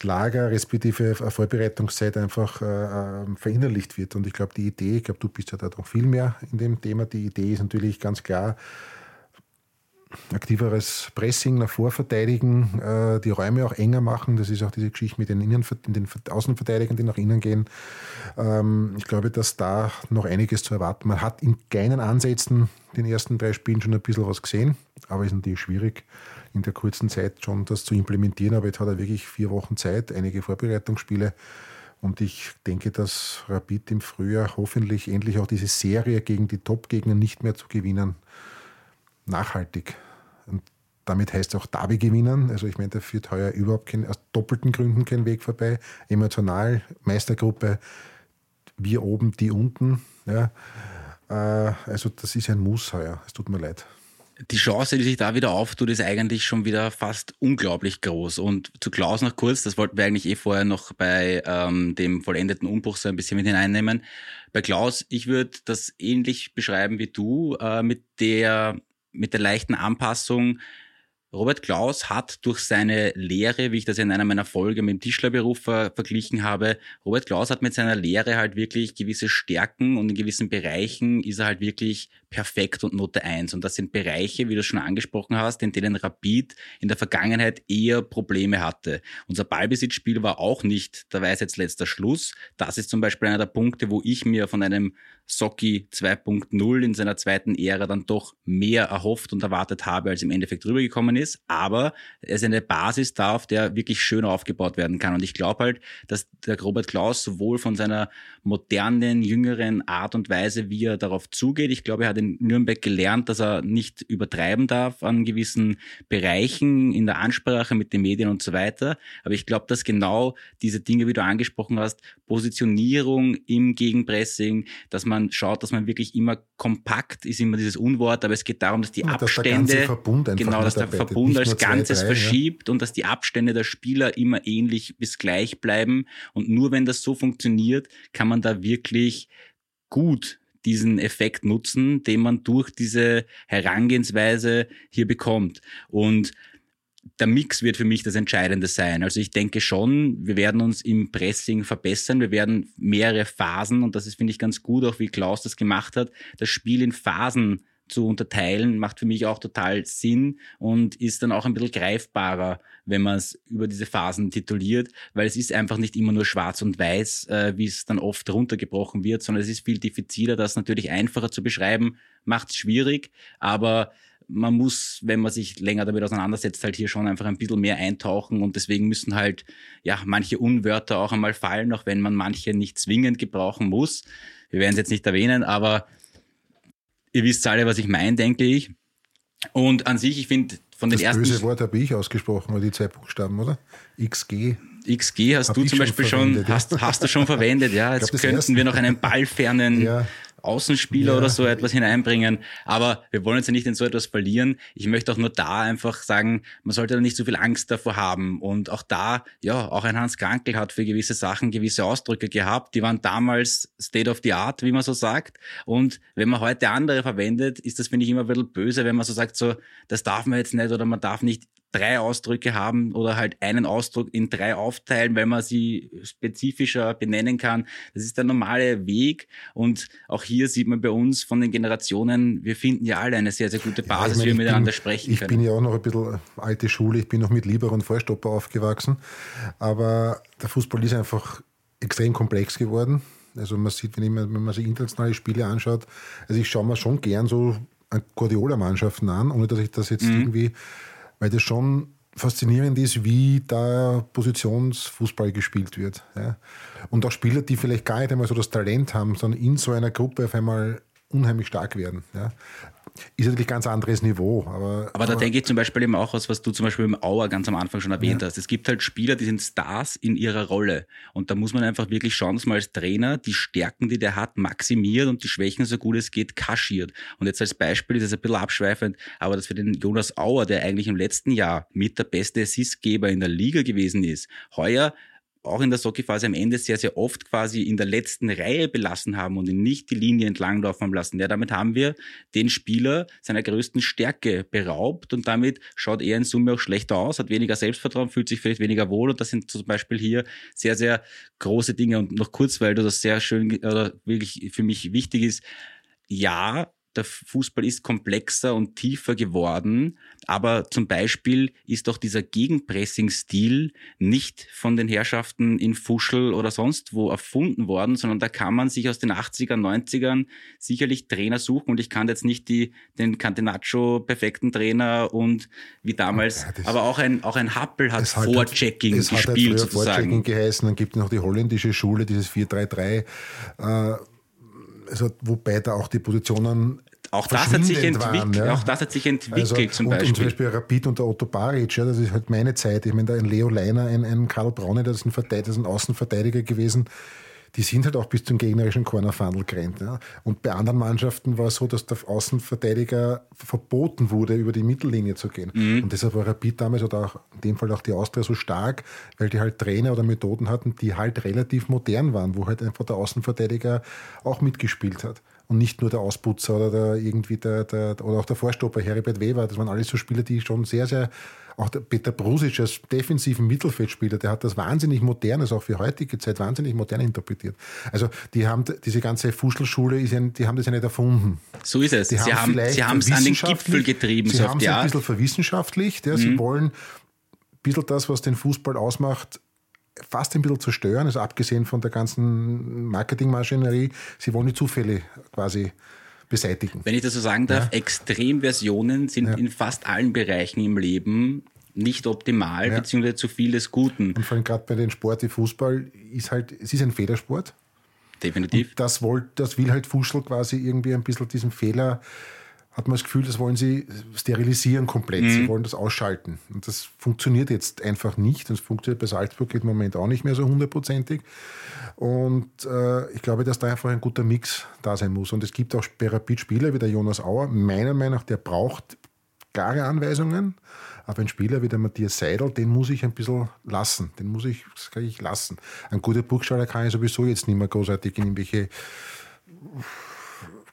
Lager respektive Vorbereitungszeit einfach äh, ähm, verinnerlicht wird. Und ich glaube, die Idee, ich glaube, du bist ja da noch viel mehr in dem Thema, die Idee ist natürlich ganz klar, aktiveres Pressing nach vorverteidigen, äh, die Räume auch enger machen. Das ist auch diese Geschichte mit den, Innen, den Außenverteidigern, die nach innen gehen. Ähm, ich glaube, dass da noch einiges zu erwarten. Man hat in kleinen Ansätzen den ersten drei Spielen schon ein bisschen was gesehen, aber es ist natürlich schwierig, in der kurzen Zeit schon das zu implementieren. Aber jetzt hat er wirklich vier Wochen Zeit, einige Vorbereitungsspiele. Und ich denke, dass Rapid im Frühjahr hoffentlich endlich auch diese Serie gegen die Top-Gegner nicht mehr zu gewinnen nachhaltig. Und damit heißt auch Derby gewinnen. Also ich meine, da führt heuer überhaupt kein, aus doppelten Gründen kein Weg vorbei. Emotional, Meistergruppe, wir oben, die unten. Ja. Äh, also das ist ein Muss heuer. Es tut mir leid. Die Chance, die sich da wieder auftut, ist eigentlich schon wieder fast unglaublich groß. Und zu Klaus noch kurz, das wollten wir eigentlich eh vorher noch bei ähm, dem vollendeten Umbruch so ein bisschen mit hineinnehmen. Bei Klaus, ich würde das ähnlich beschreiben wie du, äh, mit der mit der leichten Anpassung Robert Klaus hat durch seine Lehre, wie ich das in einer meiner Folgen mit dem Tischlerberuf ver verglichen habe, Robert Klaus hat mit seiner Lehre halt wirklich gewisse Stärken und in gewissen Bereichen ist er halt wirklich perfekt und Note eins. Und das sind Bereiche, wie du schon angesprochen hast, in denen Rapid in der Vergangenheit eher Probleme hatte. Unser Ballbesitzspiel war auch nicht der jetzt letzter Schluss. Das ist zum Beispiel einer der Punkte, wo ich mir von einem Socki 2.0 in seiner zweiten Ära dann doch mehr erhofft und erwartet habe, als im Endeffekt rübergekommen ist. Aber es ist eine Basis da, auf der wirklich schön aufgebaut werden kann. Und ich glaube halt, dass der Robert Klaus sowohl von seiner modernen, jüngeren Art und Weise, wie er darauf zugeht, ich glaube, er hat in Nürnberg gelernt, dass er nicht übertreiben darf an gewissen Bereichen in der Ansprache mit den Medien und so weiter. Aber ich glaube, dass genau diese Dinge, wie du angesprochen hast, Positionierung im Gegenpressing, dass man schaut, dass man wirklich immer kompakt ist, immer dieses Unwort, aber es geht darum, dass die Abstände, dass der genau, dass der Verbund als Ganzes zwei, drei, verschiebt ja. und dass die Abstände der Spieler immer ähnlich bis gleich bleiben. Und nur wenn das so funktioniert, kann man da wirklich gut diesen Effekt nutzen, den man durch diese Herangehensweise hier bekommt. Und der Mix wird für mich das Entscheidende sein. Also ich denke schon, wir werden uns im Pressing verbessern. Wir werden mehrere Phasen, und das ist, finde ich, ganz gut, auch wie Klaus das gemacht hat, das Spiel in Phasen zu unterteilen, macht für mich auch total Sinn und ist dann auch ein bisschen greifbarer, wenn man es über diese Phasen tituliert, weil es ist einfach nicht immer nur schwarz und weiß, äh, wie es dann oft runtergebrochen wird, sondern es ist viel diffiziler, das natürlich einfacher zu beschreiben, macht es schwierig, aber man muss, wenn man sich länger damit auseinandersetzt, halt hier schon einfach ein bisschen mehr eintauchen und deswegen müssen halt ja manche Unwörter auch einmal fallen, auch wenn man manche nicht zwingend gebrauchen muss. Wir werden es jetzt nicht erwähnen, aber ihr wisst alle, was ich meine, denke ich. Und an sich, ich finde von den das ersten. Das böse Wort habe ich ausgesprochen, die zwei Buchstaben, oder? XG. XG hast du zum Beispiel schon, schon hast, hast du schon verwendet, ja. Jetzt glaub, könnten wir noch einen ballfernen ja. Außenspieler ja. oder so etwas hineinbringen. Aber wir wollen uns ja nicht in so etwas verlieren. Ich möchte auch nur da einfach sagen, man sollte da nicht so viel Angst davor haben. Und auch da, ja, auch ein Hans Krankel hat für gewisse Sachen gewisse Ausdrücke gehabt. Die waren damals State of the Art, wie man so sagt. Und wenn man heute andere verwendet, ist das, finde ich, immer ein bisschen böse, wenn man so sagt, so, das darf man jetzt nicht oder man darf nicht drei Ausdrücke haben oder halt einen Ausdruck in drei aufteilen, weil man sie spezifischer benennen kann. Das ist der normale Weg. Und auch hier sieht man bei uns von den Generationen, wir finden ja alle eine sehr, sehr gute Basis, ja, ich mein, wie wir miteinander bin, sprechen ich können. Ich bin ja auch noch ein bisschen alte Schule, ich bin noch mit Lieber und Vorstopper aufgewachsen. Aber der Fußball ist einfach extrem komplex geworden. Also man sieht, wenn, ich, wenn man sich internationale Spiele anschaut, also ich schaue mir schon gern so Guardiola-Mannschaften an, ohne dass ich das jetzt mhm. irgendwie, weil das schon faszinierend ist, wie da Positionsfußball gespielt wird. Ja. Und auch Spieler, die vielleicht gar nicht einmal so das Talent haben, sondern in so einer Gruppe auf einmal unheimlich stark werden. Ja ist natürlich ein ganz anderes Niveau. Aber, aber da aber, denke ich zum Beispiel eben auch aus, was du zum Beispiel im Auer ganz am Anfang schon erwähnt ja. hast. Es gibt halt Spieler, die sind Stars in ihrer Rolle. Und da muss man einfach wirklich schauen, dass man als Trainer die Stärken, die der hat, maximiert und die Schwächen, so gut es geht, kaschiert. Und jetzt als Beispiel ist es ein bisschen abschweifend, aber dass für den Jonas Auer, der eigentlich im letzten Jahr mit der beste Assistgeber in der Liga gewesen ist, heuer auch in der Soccer-Phase am Ende sehr, sehr oft quasi in der letzten Reihe belassen haben und ihn nicht die Linie entlang laufen lassen. Ja, damit haben wir den Spieler seiner größten Stärke beraubt und damit schaut er in Summe auch schlechter aus, hat weniger Selbstvertrauen, fühlt sich vielleicht weniger wohl und das sind zum Beispiel hier sehr, sehr große Dinge. Und noch kurz, weil du das sehr schön oder wirklich für mich wichtig ist. Ja, der Fußball ist komplexer und tiefer geworden, aber zum Beispiel ist doch dieser Gegenpressing-Stil nicht von den Herrschaften in Fuschel oder sonst wo erfunden worden, sondern da kann man sich aus den 80er, 90ern sicherlich Trainer suchen und ich kann jetzt nicht die, den Catenaccio perfekten Trainer und wie damals, ja, aber auch ein, auch ein Happel hat Vorchecking gespielt hat sozusagen. Vorchecking geheißen, dann gibt es noch die holländische Schule, dieses 4-3-3, äh, also wobei da auch die Positionen auch das hat sich entwickelt, ja. auch das hat sich entwickelt also, zum und, Beispiel. Und zum Beispiel Rapid und der Otto Baric, ja, das ist halt meine Zeit. Ich meine, da ein Leo Leiner, ein, ein Karl Braune, das ist ein, Verteidiger, das ist ein Außenverteidiger gewesen, die sind halt auch bis zum gegnerischen Cornerfunnel gerannt. Ja. Und bei anderen Mannschaften war es so, dass der Außenverteidiger verboten wurde, über die Mittellinie zu gehen. Mhm. Und deshalb war Rapid damals oder auch in dem Fall auch die Austria so stark, weil die halt Trainer oder Methoden hatten, die halt relativ modern waren, wo halt einfach der Außenverteidiger auch mitgespielt hat und nicht nur der Ausputzer oder der irgendwie der, der oder auch der Vorstopper Heribert Weber. Das waren alles so Spieler, die schon sehr, sehr auch der Peter Brusic als defensiven Mittelfeldspieler, der hat das wahnsinnig modern, also auch für heutige Zeit wahnsinnig modern interpretiert. Also die haben diese ganze Fußballschule, ja, die haben das ja nicht erfunden. So ist es. Die sie haben sie haben es an den Gipfel getrieben. Sie so haben es ein bisschen verwissenschaftlicht. Ja, mhm. Sie wollen ein bisschen das, was den Fußball ausmacht, fast ein bisschen zerstören, also abgesehen von der ganzen Marketingmaschinerie. Sie wollen die Zufälle quasi beseitigen. Wenn ich das so sagen darf, ja. Extremversionen sind ja. in fast allen Bereichen im Leben nicht optimal, ja. beziehungsweise zu viel des Guten. Und vor allem gerade bei den Sport wie Fußball ist halt, es ist ein Federsport. Definitiv. Und das, wollt, das will halt Fuschel quasi irgendwie ein bisschen diesen Fehler hat man das Gefühl, das wollen sie sterilisieren komplett. Mhm. Sie wollen das ausschalten. Und das funktioniert jetzt einfach nicht. Das funktioniert bei Salzburg im Moment auch nicht mehr so hundertprozentig. Und äh, ich glaube, dass da einfach ein guter Mix da sein muss. Und es gibt auch Rapid-Spieler wie der Jonas Auer, meiner Meinung nach, der braucht klare Anweisungen. Aber ein Spieler wie der Matthias Seidel, den muss ich ein bisschen lassen. Den muss ich, das kann ich lassen. Ein guter Burgstaller kann ich sowieso jetzt nicht mehr großartig in irgendwelche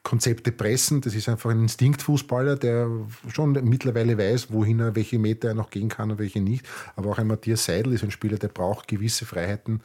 Konzepte pressen. Das ist einfach ein Instinktfußballer, der schon mittlerweile weiß, wohin er, welche Meter er noch gehen kann und welche nicht. Aber auch ein Matthias Seidel ist ein Spieler, der braucht gewisse Freiheiten,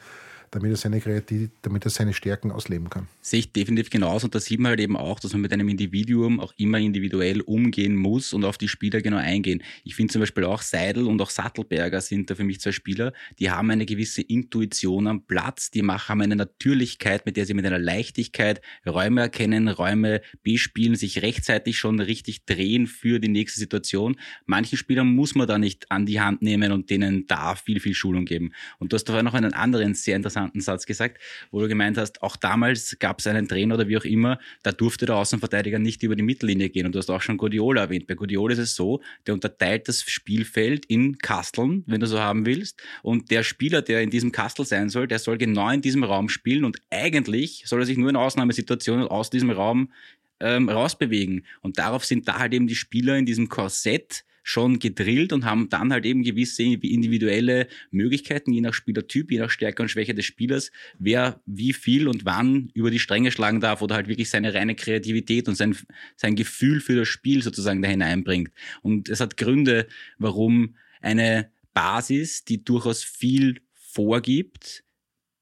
damit er seine Kreativität, damit er seine Stärken ausleben kann. Sehe ich definitiv genauso. Und da sieht man halt eben auch, dass man mit einem Individuum auch immer individuell umgehen muss und auf die Spieler genau eingehen. Ich finde zum Beispiel auch Seidel und auch Sattelberger sind da für mich zwei Spieler, die haben eine gewisse Intuition am Platz, die haben eine Natürlichkeit, mit der sie mit einer Leichtigkeit Räume erkennen, Räume bespielen, sich rechtzeitig schon richtig drehen für die nächste Situation. Manchen Spielern muss man da nicht an die Hand nehmen und denen da viel, viel Schulung geben. Und du hast doch noch einen anderen sehr interessanten interessanten Satz gesagt, wo du gemeint hast, auch damals gab es einen Trainer oder wie auch immer, da durfte der Außenverteidiger nicht über die Mittellinie gehen. Und du hast auch schon Guardiola erwähnt. Bei Guardiola ist es so, der unterteilt das Spielfeld in Kasteln, wenn du so haben willst. Und der Spieler, der in diesem Kastel sein soll, der soll genau in diesem Raum spielen. Und eigentlich soll er sich nur in Ausnahmesituationen aus diesem Raum ähm, rausbewegen. Und darauf sind da halt eben die Spieler in diesem Korsett schon gedrillt und haben dann halt eben gewisse individuelle Möglichkeiten, je nach Spielertyp, je nach Stärke und Schwäche des Spielers, wer wie viel und wann über die Stränge schlagen darf oder halt wirklich seine reine Kreativität und sein, sein Gefühl für das Spiel sozusagen da hineinbringt. Und es hat Gründe, warum eine Basis, die durchaus viel vorgibt,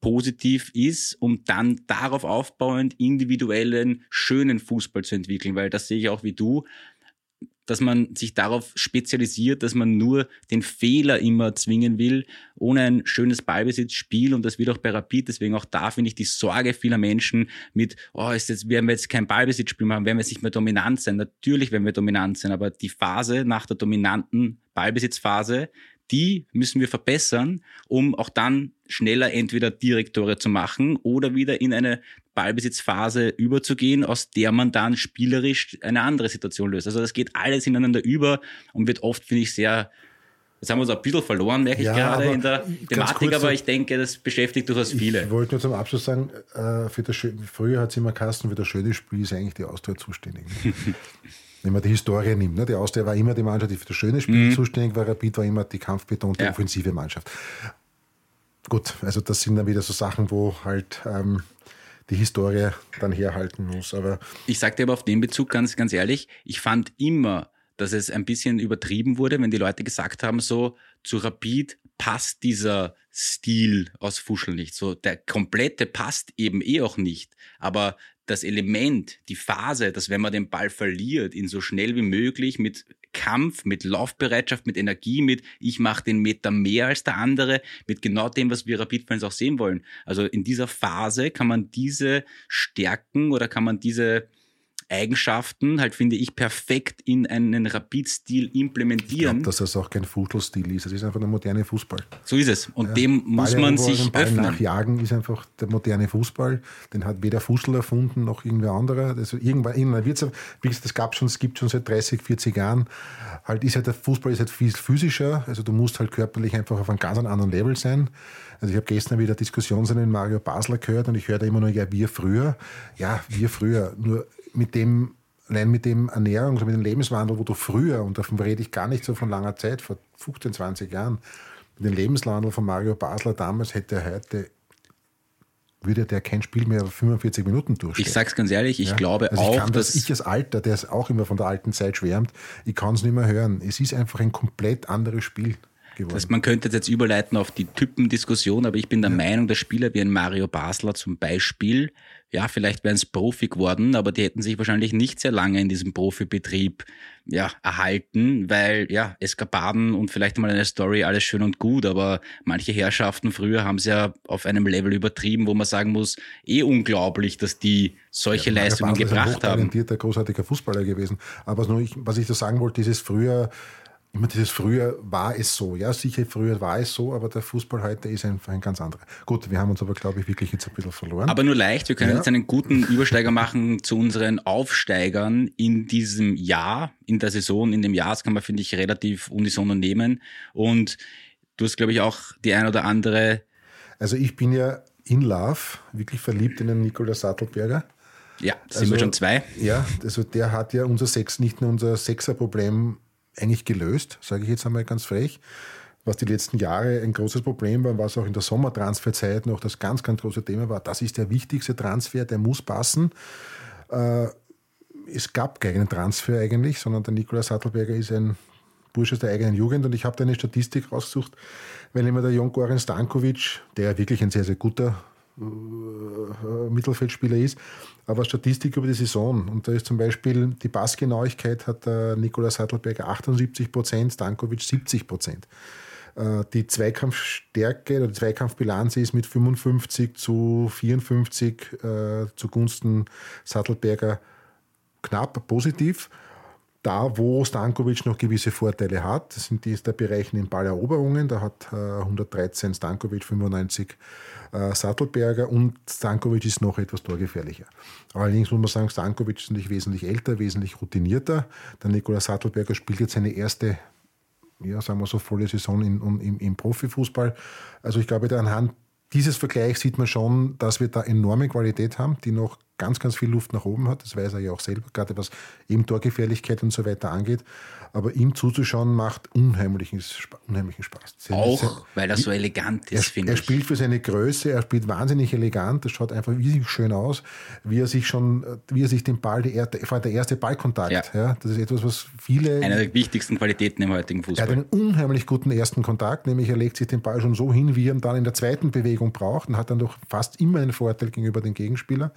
positiv ist, um dann darauf aufbauend individuellen, schönen Fußball zu entwickeln, weil das sehe ich auch wie du dass man sich darauf spezialisiert, dass man nur den Fehler immer zwingen will, ohne ein schönes Ballbesitzspiel. Und das wird auch bei Rapid. Deswegen auch da finde ich die Sorge vieler Menschen mit, oh, ist jetzt, werden wir jetzt kein Ballbesitzspiel machen, werden wir jetzt nicht mehr dominant sein. Natürlich werden wir dominant sein, aber die Phase nach der dominanten Ballbesitzphase, die müssen wir verbessern, um auch dann schneller entweder Direktore zu machen oder wieder in eine Ballbesitzphase überzugehen, aus der man dann spielerisch eine andere Situation löst. Also das geht alles ineinander über und wird oft, finde ich, sehr Jetzt haben wir uns ein bisschen verloren, merke ja, ich gerade in der Thematik, aber ich denke, das beschäftigt durchaus viele. Ich wollte nur zum Abschluss sagen, äh, für das früher hat es immer Kasten, für das schöne Spiel ist eigentlich die Austria zuständig. [LAUGHS] Wenn man die Historie nimmt. Ne? Die Austria war immer die Mannschaft, die für das schöne Spiel mhm. zuständig war, Rapid war immer die kampfbetonte ja. offensive Mannschaft. Gut, also das sind dann wieder so Sachen, wo halt ähm, die Historie dann herhalten muss. Aber ich dir aber auf den Bezug ganz, ganz ehrlich, ich fand immer, dass es ein bisschen übertrieben wurde, wenn die Leute gesagt haben, so zu Rapid passt dieser Stil aus Fuschel nicht. So der komplette passt eben eh auch nicht. Aber das Element, die Phase, dass wenn man den Ball verliert, ihn so schnell wie möglich mit Kampf, mit Laufbereitschaft, mit Energie, mit ich mache den Meter mehr als der andere, mit genau dem, was wir Rapid-Fans auch sehen wollen. Also in dieser Phase kann man diese Stärken oder kann man diese Eigenschaften halt, finde ich, perfekt in einen Rapid-Stil implementieren. Ich glaube, dass das auch kein Fußballstil ist. Es ist einfach der moderne Fußball. So ist es. Und ja. dem muss man sich Ball öffnen. Nachjagen ist einfach der moderne Fußball. Den hat weder Fußball erfunden noch irgendwer anderer. Also irgendwann, irgendwann wie gesagt, das gab schon, es gibt schon seit 30, 40 Jahren. Halt ist halt der Fußball ist halt viel physischer. Also du musst halt körperlich einfach auf einem ganz anderen Level sein. Also ich habe gestern wieder Diskussionen in Mario Basler gehört und ich höre da immer nur, ja, wir früher. Ja, wir früher. Nur mit dem, allein mit dem und mit dem Lebenswandel, wo du früher, und davon rede ich gar nicht so von langer Zeit, vor 15, 20 Jahren, mit dem Lebenswandel von Mario Basler damals hätte er heute würde der kein Spiel mehr 45 Minuten durchstehen. Ich sag's ganz ehrlich, ich ja? glaube also ich auch, dass ich als Alter, der auch immer von der alten Zeit schwärmt, ich kann es nicht mehr hören. Es ist einfach ein komplett anderes Spiel geworden. Das, man könnte jetzt überleiten auf die Typendiskussion, aber ich bin der ja. Meinung, dass Spieler wie ein Mario Basler zum Beispiel, ja, vielleicht wären es Profi geworden, aber die hätten sich wahrscheinlich nicht sehr lange in diesem Profibetrieb ja, erhalten, weil ja, Eskapaden und vielleicht mal eine Story, alles schön und gut, aber manche Herrschaften früher haben es ja auf einem Level übertrieben, wo man sagen muss, eh unglaublich, dass die solche ja, Leistungen gebracht haben. Ist ein großartiger Fußballer gewesen. Aber was, ich, was ich da sagen wollte, ist es früher Immer dieses früher war es so. Ja, sicher, früher war es so, aber der Fußball heute ist einfach ein ganz anderer. Gut, wir haben uns aber, glaube ich, wirklich jetzt ein bisschen verloren. Aber nur leicht. Wir können ja. jetzt einen guten Übersteiger machen zu unseren Aufsteigern in diesem Jahr, in der Saison, in dem Jahr. Das kann man, finde ich, relativ unisono nehmen. Und du hast, glaube ich, auch die ein oder andere. Also ich bin ja in Love, wirklich verliebt in den Nikolaus Sattelberger. Ja, sind also, wir schon zwei. Ja, also der hat ja unser Sex, nicht nur unser Sechserproblem eigentlich gelöst, sage ich jetzt einmal ganz frech. Was die letzten Jahre ein großes Problem war, was auch in der Sommertransferzeit noch das ganz, ganz große Thema war, das ist der wichtigste Transfer, der muss passen. Äh, es gab keinen Transfer eigentlich, sondern der Nikolaus Sattelberger ist ein Bursche der eigenen Jugend und ich habe da eine Statistik rausgesucht, weil immer der Jon Goran Stankovic, der wirklich ein sehr, sehr guter Mittelfeldspieler ist, aber Statistik über die Saison. Und da ist zum Beispiel die Passgenauigkeit hat der Nikolaus Sattelberger 78 Prozent, Stankovic 70 Prozent. Äh, die Zweikampfstärke oder die Zweikampfbilanz ist mit 55 zu 54 äh, zugunsten Sattelberger knapp positiv. Da, wo Stankovic noch gewisse Vorteile hat, sind die, der Bereich in Balleroberungen. Da hat äh, 113 Stankovic, 95 äh, Sattelberger und Stankovic ist noch etwas torgefährlicher. Allerdings muss man sagen, Stankovic ist natürlich wesentlich älter, wesentlich routinierter. Der Nikolaus Sattelberger spielt jetzt seine erste ja, sagen wir so, volle Saison in, im, im Profifußball. Also ich glaube, anhand dieses Vergleichs sieht man schon, dass wir da enorme Qualität haben, die noch ganz, ganz viel Luft nach oben hat. Das weiß er ja auch selber, gerade was eben Torgefährlichkeit und so weiter angeht. Aber ihm zuzuschauen macht unheimlichen, unheimlichen Spaß. Auch, weil er so elegant ist, finde ich. Er spielt für seine Größe, er spielt wahnsinnig elegant, das schaut einfach riesig schön aus, wie er sich schon, wie er sich den Ball, der, der erste Ballkontakt, ja. ja. das ist etwas, was viele... Eine der wichtigsten Qualitäten im heutigen Fußball. Er hat einen unheimlich guten ersten Kontakt, nämlich er legt sich den Ball schon so hin, wie er ihn dann in der zweiten Bewegung braucht und hat dann doch fast immer einen Vorteil gegenüber dem Gegenspieler.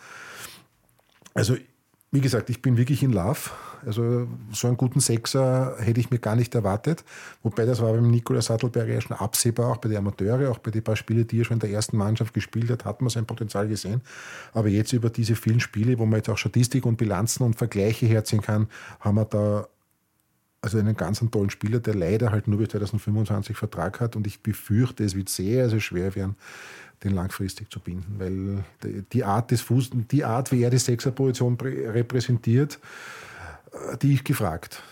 Also wie gesagt, ich bin wirklich in Love. Also so einen guten Sechser hätte ich mir gar nicht erwartet. Wobei das war beim Nikolaus Sattelberger ja schon absehbar, auch bei den Amateuren, auch bei den paar Spielen, die er schon in der ersten Mannschaft gespielt hat, hat man sein Potenzial gesehen. Aber jetzt über diese vielen Spiele, wo man jetzt auch Statistik und Bilanzen und Vergleiche herziehen kann, haben wir da also einen ganz tollen Spieler, der leider halt nur bis 2025 Vertrag hat und ich befürchte, es wird sehr, sehr schwer werden, den langfristig zu binden, weil die Art des Fuß, die Art, wie er die Sechserposition repräsentiert, äh, die ist gefragt.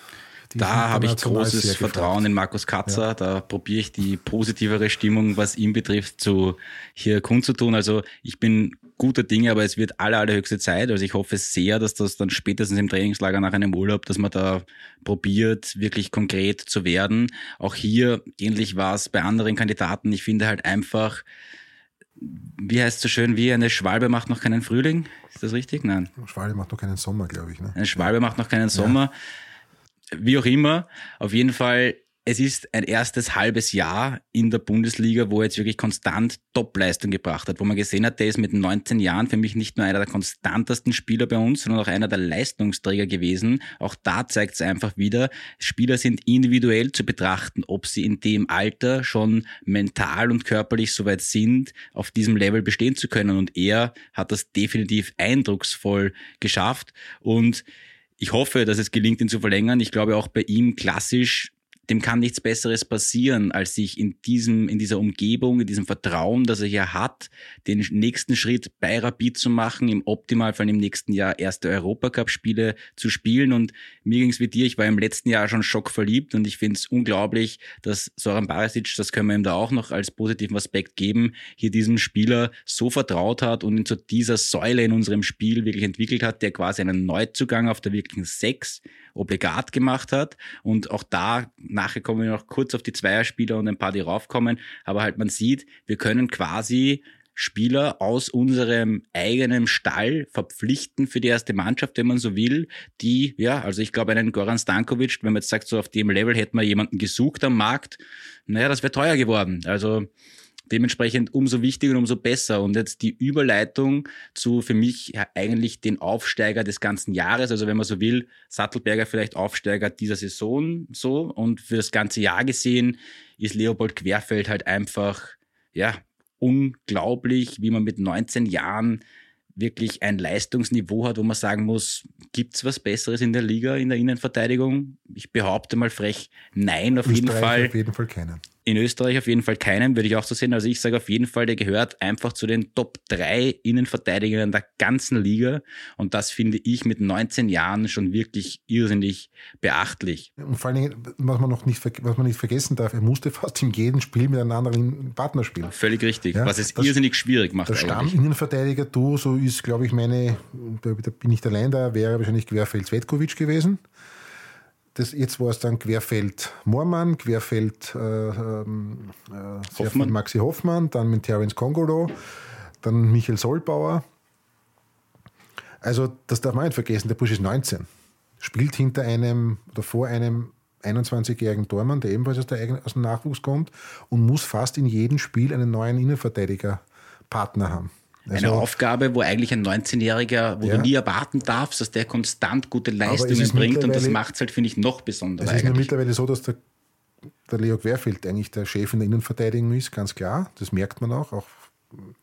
Die da habe ich großes Vertrauen in Markus Katzer. Ja. Da probiere ich die positivere Stimmung, was ihn betrifft, zu hier kundzutun. Also ich bin guter Dinge, aber es wird aller, allerhöchste Zeit. Also ich hoffe sehr, dass das dann spätestens im Trainingslager nach einem Urlaub, dass man da probiert, wirklich konkret zu werden. Auch hier, ähnlich war es bei anderen Kandidaten. Ich finde halt einfach, wie heißt es so schön, wie eine Schwalbe macht noch keinen Frühling? Ist das richtig? Nein. Eine Schwalbe macht noch keinen Sommer, glaube ich. Ne? Eine Schwalbe macht noch keinen Sommer. Ja. Wie auch immer. Auf jeden Fall es ist ein erstes halbes Jahr in der Bundesliga, wo er jetzt wirklich konstant Topleistung gebracht hat, wo man gesehen hat, der ist mit 19 Jahren für mich nicht nur einer der konstantesten Spieler bei uns, sondern auch einer der Leistungsträger gewesen. Auch da zeigt es einfach wieder, Spieler sind individuell zu betrachten, ob sie in dem Alter schon mental und körperlich so weit sind, auf diesem Level bestehen zu können. Und er hat das definitiv eindrucksvoll geschafft und ich hoffe, dass es gelingt, ihn zu verlängern. Ich glaube auch bei ihm klassisch dem kann nichts Besseres passieren, als sich in diesem, in dieser Umgebung, in diesem Vertrauen, das er hier hat, den nächsten Schritt bei Rapid zu machen, im Optimalfall im nächsten Jahr erste Europacup-Spiele zu spielen. Und mir ging es wie dir, ich war im letzten Jahr schon schockverliebt und ich finde es unglaublich, dass Soran Barisic, das können wir ihm da auch noch als positiven Aspekt geben, hier diesem Spieler so vertraut hat und ihn zu dieser Säule in unserem Spiel wirklich entwickelt hat, der quasi einen Neuzugang auf der wirklichen Sechs obligat gemacht hat. Und auch da, nachher kommen wir noch kurz auf die Zweierspieler und ein paar, die raufkommen. Aber halt man sieht, wir können quasi Spieler aus unserem eigenen Stall verpflichten für die erste Mannschaft, wenn man so will, die, ja, also ich glaube, einen Goran Stankovic, wenn man jetzt sagt, so auf dem Level hätten wir jemanden gesucht am Markt, naja, das wäre teuer geworden. Also dementsprechend umso wichtiger und umso besser. Und jetzt die Überleitung zu für mich eigentlich den Aufsteiger des ganzen Jahres. Also wenn man so will, Sattelberger vielleicht Aufsteiger dieser Saison so. Und für das ganze Jahr gesehen ist Leopold Querfeld halt einfach, ja, unglaublich, wie man mit 19 Jahren wirklich ein Leistungsniveau hat, wo man sagen muss, gibt's was Besseres in der Liga, in der Innenverteidigung? Ich behaupte mal frech, nein, auf jeden Fall. Auf jeden Fall keinen. In Österreich auf jeden Fall keinen, würde ich auch so sehen. Also ich sage auf jeden Fall, der gehört einfach zu den Top 3 Innenverteidigern der ganzen Liga. Und das finde ich mit 19 Jahren schon wirklich irrsinnig beachtlich. Und vor allen Dingen, was man noch nicht, was man nicht vergessen darf, er musste fast in jedem Spiel mit einem anderen Partner spielen. Völlig richtig, ja, was es das, irrsinnig schwierig macht. Der Stamm-Innenverteidiger-Duo, so ist, glaube ich, meine, da bin ich allein, da wäre wahrscheinlich Querfeld Svetkovic gewesen. Das, jetzt war es dann Querfeld Moormann, Querfeld äh, ähm, äh, Hoffmann. Maxi Hoffmann, dann mit Terence Kongolo, dann Michael Solbauer. Also, das darf man nicht vergessen, der Busch ist 19. Spielt hinter einem oder vor einem 21-jährigen Tormann, der ebenfalls aus, der, aus dem Nachwuchs kommt und muss fast in jedem Spiel einen neuen Innenverteidiger-Partner haben. Also, eine Aufgabe, wo eigentlich ein 19-Jähriger, wo ja. du nie erwarten darfst, dass der konstant gute Leistungen bringt und das macht es halt, finde ich, noch besonderer. Es ist eigentlich. mittlerweile so, dass der, der Leo Querfeld eigentlich der Chef in der Innenverteidigung ist, ganz klar. Das merkt man auch, auch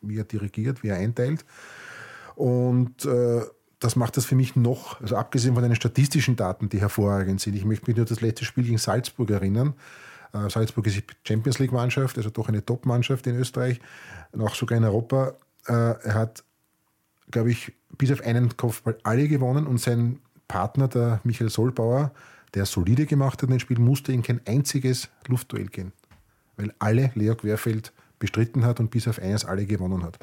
wie er dirigiert, wie er einteilt. Und äh, das macht das für mich noch, also abgesehen von den statistischen Daten, die hervorragend sind. Ich möchte mich nur das letzte Spiel gegen Salzburg erinnern. Äh, Salzburg ist die Champions League-Mannschaft, also doch eine Top-Mannschaft in Österreich, auch sogar in Europa er hat, glaube ich, bis auf einen Kopfball alle gewonnen und sein Partner, der Michael Solbauer, der solide gemacht hat in dem Spiel, musste in kein einziges Luftduell gehen, weil alle Leo Querfeld bestritten hat und bis auf eines alle gewonnen hat.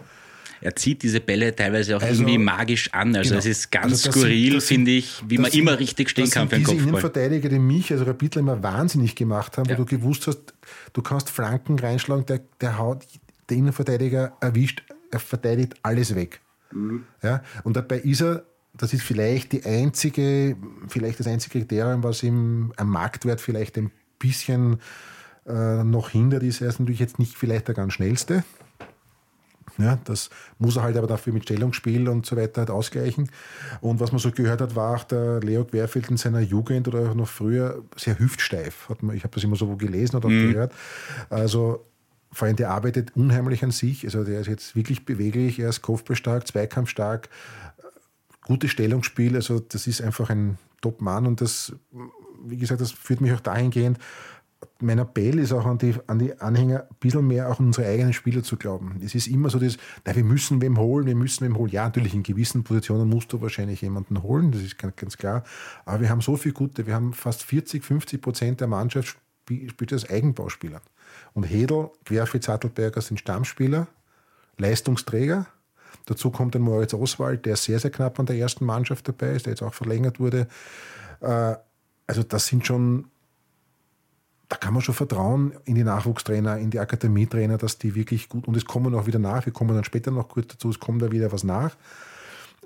er zieht diese Bälle teilweise auch also, irgendwie magisch an. Also genau. es ist ganz also skurril, finde ich, wie man sind, immer richtig stehen kann für einen Kopfball. Diese Innenverteidiger, die mich, also Rapidler immer wahnsinnig gemacht haben, ja. wo du gewusst hast, du kannst Flanken reinschlagen, der, der haut, der Innenverteidiger erwischt, er verteidigt alles weg. Mhm. Ja, und dabei ist er das ist vielleicht die einzige, vielleicht das einzige Kriterium, was ihm am Marktwert vielleicht ein bisschen äh, noch hindert, ist, er ist natürlich jetzt nicht vielleicht der ganz schnellste. Ja, das muss er halt aber dafür mit Stellungsspiel und so weiter halt ausgleichen. Und was man so gehört hat, war auch der Leo Querfeld in seiner Jugend oder noch früher sehr hüftsteif. Hat man, ich habe das immer so gelesen oder mhm. gehört. Also vor allem der arbeitet unheimlich an sich. Also der ist jetzt wirklich beweglich, er ist kopfballstark, zweikampfstark, gutes Stellungsspiel. Also das ist einfach ein Top-Mann und das, wie gesagt, das führt mich auch dahingehend, mein Appell ist auch an die, an die Anhänger, ein bisschen mehr auch an unsere eigenen Spieler zu glauben. Es ist immer so, dass, na, wir müssen wem holen, wir müssen wem holen. Ja, natürlich, in gewissen Positionen musst du wahrscheinlich jemanden holen, das ist ganz, klar. Aber wir haben so viele gute, wir haben fast 40, 50 Prozent der Mannschaft spielt als Eigenbauspieler. Und Hedel, Querfeld, Sattelberger sind Stammspieler, Leistungsträger. Dazu kommt ein Moritz Oswald, der sehr, sehr knapp an der ersten Mannschaft dabei ist, der jetzt auch verlängert wurde. Äh, also das sind schon da kann man schon vertrauen in die Nachwuchstrainer, in die Akademietrainer, dass die wirklich gut, und es kommen auch wieder nach, wir kommen dann später noch kurz dazu, es kommt da wieder was nach.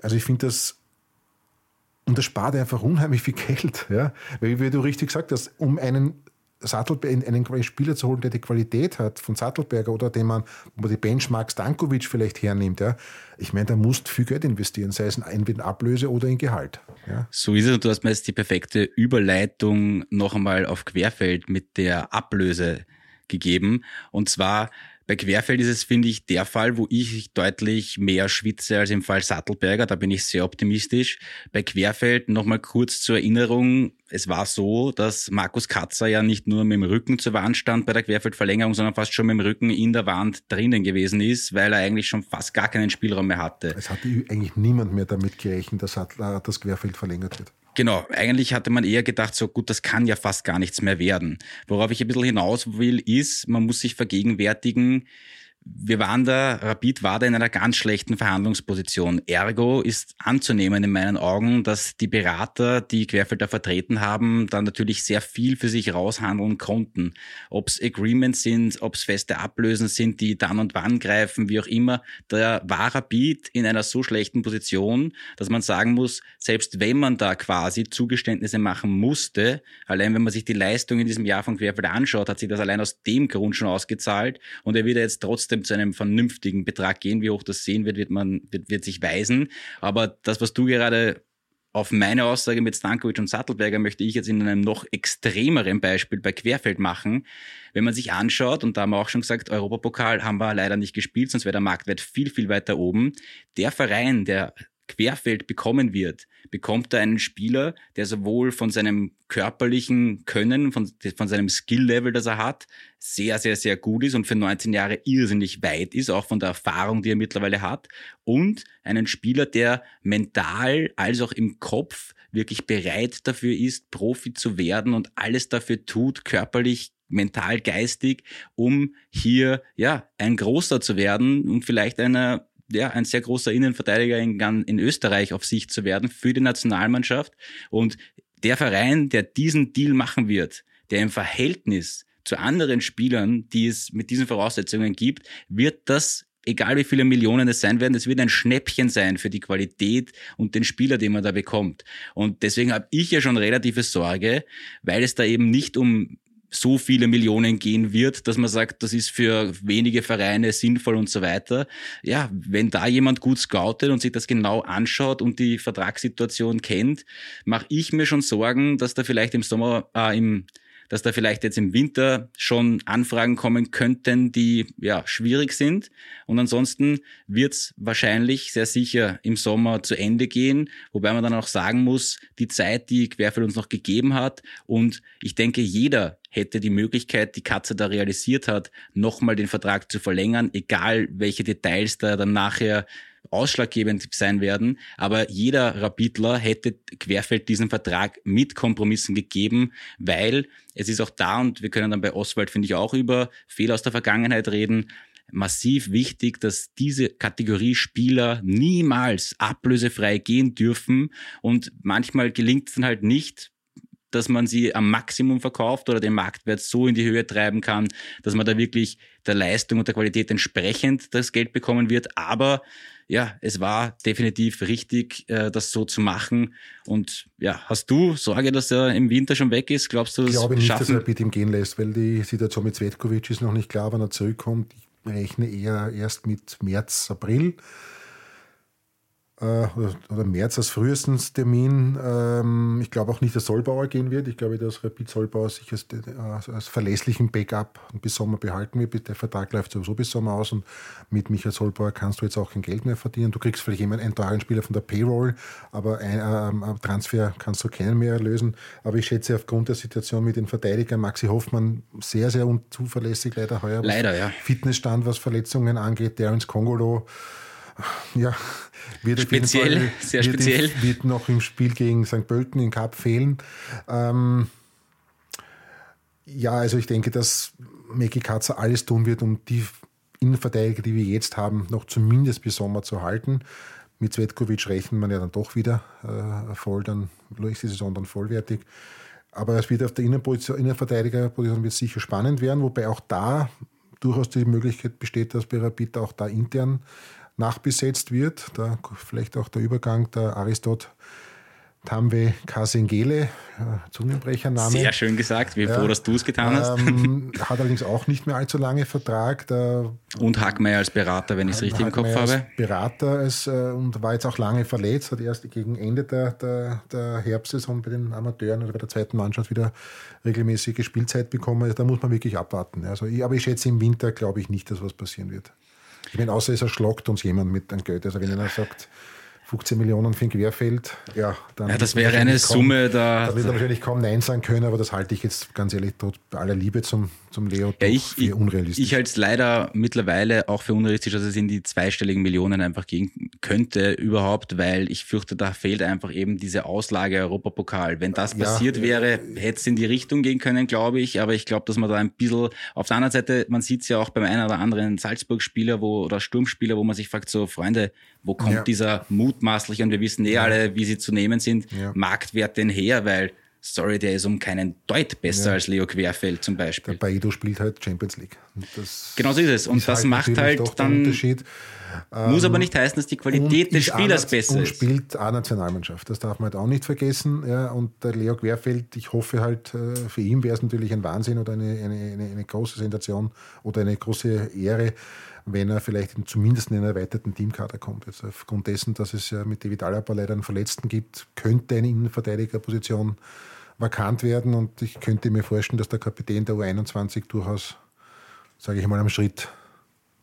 Also ich finde das, und das spart einfach unheimlich viel [LAUGHS] Geld, ja, weil wie du richtig gesagt hast, um einen Sattelberg, einen Spieler zu holen, der die Qualität hat von Sattelberger oder den man, wo man die Benchmark Stankovic vielleicht hernimmt, ja, ich meine, da musst viel Geld investieren, sei es in Ablöse oder in Gehalt. Ja. So ist es und du hast mir jetzt die perfekte Überleitung noch einmal auf Querfeld mit der Ablöse gegeben. Und zwar bei Querfeld ist es, finde ich, der Fall, wo ich deutlich mehr schwitze als im Fall Sattelberger. Da bin ich sehr optimistisch. Bei Querfeld nochmal kurz zur Erinnerung. Es war so, dass Markus Katzer ja nicht nur mit dem Rücken zur Wand stand bei der Querfeldverlängerung, sondern fast schon mit dem Rücken in der Wand drinnen gewesen ist, weil er eigentlich schon fast gar keinen Spielraum mehr hatte. Es hatte eigentlich niemand mehr damit gerechnet, dass das Querfeld verlängert wird. Genau, eigentlich hatte man eher gedacht, so gut, das kann ja fast gar nichts mehr werden. Worauf ich ein bisschen hinaus will, ist, man muss sich vergegenwärtigen, wir waren da, Rapid war da in einer ganz schlechten Verhandlungsposition. Ergo ist anzunehmen in meinen Augen, dass die Berater, die Querfelder vertreten haben, dann natürlich sehr viel für sich raushandeln konnten. Ob es Agreements sind, ob es feste Ablösen sind, die dann und wann greifen, wie auch immer. Da war Rapid in einer so schlechten Position, dass man sagen muss, selbst wenn man da quasi Zugeständnisse machen musste, allein wenn man sich die Leistung in diesem Jahr von Querfelder anschaut, hat sich das allein aus dem Grund schon ausgezahlt und er wird jetzt trotzdem trotzdem zu einem vernünftigen Betrag gehen. Wie hoch das sehen wird, wird man, wird, wird sich weisen. Aber das, was du gerade auf meine Aussage mit Stankovic und Sattelberger möchte ich jetzt in einem noch extremeren Beispiel bei Querfeld machen. Wenn man sich anschaut, und da haben wir auch schon gesagt, Europapokal haben wir leider nicht gespielt, sonst wäre der Marktwert viel, viel weiter oben. Der Verein, der Querfeld bekommen wird, bekommt er einen Spieler, der sowohl von seinem körperlichen Können, von, von seinem Skill-Level, das er hat, sehr, sehr, sehr gut ist und für 19 Jahre irrsinnig weit ist, auch von der Erfahrung, die er mittlerweile hat, und einen Spieler, der mental als auch im Kopf wirklich bereit dafür ist, Profi zu werden und alles dafür tut, körperlich mental, geistig, um hier ja ein großer zu werden und vielleicht einer ja, ein sehr großer Innenverteidiger in, in Österreich auf Sicht zu werden für die Nationalmannschaft. Und der Verein, der diesen Deal machen wird, der im Verhältnis zu anderen Spielern, die es mit diesen Voraussetzungen gibt, wird das egal wie viele Millionen es sein werden, es wird ein Schnäppchen sein für die Qualität und den Spieler, den man da bekommt. Und deswegen habe ich ja schon relative Sorge, weil es da eben nicht um so viele Millionen gehen wird, dass man sagt, das ist für wenige Vereine sinnvoll und so weiter. Ja, wenn da jemand gut scoutet und sich das genau anschaut und die Vertragssituation kennt, mache ich mir schon Sorgen, dass da vielleicht im Sommer, äh, im dass da vielleicht jetzt im Winter schon Anfragen kommen könnten, die ja schwierig sind. Und ansonsten wird's wahrscheinlich sehr sicher im Sommer zu Ende gehen, wobei man dann auch sagen muss, die Zeit, die Querfeld uns noch gegeben hat und ich denke, jeder hätte die Möglichkeit, die Katze da realisiert hat, nochmal den Vertrag zu verlängern, egal welche Details da dann nachher ausschlaggebend sein werden. Aber jeder Rapidler hätte Querfeld diesen Vertrag mit Kompromissen gegeben, weil es ist auch da, und wir können dann bei Oswald, finde ich, auch über Fehler aus der Vergangenheit reden, massiv wichtig, dass diese Kategorie Spieler niemals ablösefrei gehen dürfen. Und manchmal gelingt es dann halt nicht, dass man sie am Maximum verkauft oder den Marktwert so in die Höhe treiben kann, dass man da wirklich der Leistung und der Qualität entsprechend das Geld bekommen wird. Aber ja, es war definitiv richtig, äh, das so zu machen. Und ja, hast du Sorge, dass er im Winter schon weg ist? Glaubst du, das Ich glaube nicht, schaffen? dass er mit ihm gehen lässt, weil die Situation mit Svetkovic ist noch nicht klar, wann er zurückkommt. Ich rechne eher erst mit März, April oder März als frühestens Termin. Ähm, ich glaube auch nicht, dass Solbauer gehen wird. Ich glaube, dass Rapid Solbauer sich als, äh, als verlässlichen Backup bis Sommer behalten wird. Der Vertrag läuft sowieso bis Sommer aus und mit Michael Solbauer kannst du jetzt auch kein Geld mehr verdienen. Du kriegst vielleicht jemanden, einen teuren Spieler von der Payroll, aber ein äh, Transfer kannst du keinen mehr lösen. Aber ich schätze aufgrund der Situation mit den Verteidigern Maxi Hoffmann sehr, sehr unzuverlässig leider heuer. Leider, ja. Fitnessstand, was Verletzungen angeht. Terence Kongolo ja, wird speziell, Fall, sehr wird speziell. In, wird noch im Spiel gegen St. Pölten in Cup fehlen. Ähm, ja, also ich denke, dass Meki Katzer alles tun wird, um die Innenverteidiger, die wir jetzt haben, noch zumindest bis Sommer zu halten. Mit Zvetkovic rechnen man ja dann doch wieder äh, voll, dann ist die Saison dann vollwertig. Aber es wird auf der Innenposition, Innenverteidigerposition wird sicher spannend werden, wobei auch da durchaus die Möglichkeit besteht, dass bei Rapid auch da intern nachbesetzt wird. Da vielleicht auch der Übergang der Aristot Tamwe Kasengele, Zungenbrechername. Sehr schön gesagt, wie ja, froh, dass du es getan hast. Ähm, [LAUGHS] hat allerdings auch nicht mehr allzu lange Vertrag. Und Hackmeier als Berater, wenn ich es richtig Hackmeier im Kopf habe. Berater als, äh, und war jetzt auch lange verletzt, hat erst gegen Ende der, der, der Herbstsaison bei den Amateuren oder bei der zweiten Mannschaft wieder regelmäßige Spielzeit bekommen. Also da muss man wirklich abwarten. Also aber ich schätze, im Winter glaube ich nicht, dass was passieren wird. Ich meine, außer es erschlagt uns jemand mit einem Geld. Also wenn einer sagt, 15 Millionen für ein Querfeld, ja, dann. Ja, das wäre eine Summe da. Da wird er wahrscheinlich kaum Nein sagen können, aber das halte ich jetzt ganz ehrlich bei aller Liebe zum, zum Leo ja, ich, für unrealistisch. Ich halte es leider mittlerweile auch für unrealistisch, dass es in die zweistelligen Millionen einfach gehen könnte überhaupt, weil ich fürchte, da fehlt einfach eben diese Auslage Europapokal. Wenn das passiert ja, wäre, hätte es in die Richtung gehen können, glaube ich. Aber ich glaube, dass man da ein bisschen, auf der anderen Seite, man sieht es ja auch beim einen oder anderen Salzburg-Spieler wo, oder Sturmspieler, wo man sich fragt, so Freunde, wo kommt ja. dieser mutmaßlich, und wir wissen eh alle, wie sie zu nehmen sind, ja. Marktwert denn her, weil sorry, der ist um keinen Deut besser ja. als Leo Querfeld zum Beispiel. Der Baido spielt halt Champions League. genau so ist es. Und ist das halt macht halt dann. Unterschied. Muss aber ähm, nicht heißen, dass die Qualität des Spielers besser und ist. Und spielt A-Nationalmannschaft. Das darf man halt auch nicht vergessen. Ja, und der Leo Querfeld, ich hoffe halt, äh, für ihn wäre es natürlich ein Wahnsinn oder eine, eine, eine, eine große Sensation oder eine große Ehre, wenn er vielleicht in, zumindest in einen erweiterten Teamkader kommt. Also aufgrund dessen, dass es ja mit David Alaba leider einen Verletzten gibt, könnte eine Innenverteidigerposition vakant werden und ich könnte mir vorstellen, dass der Kapitän der U21 durchaus, sage ich mal, am Schritt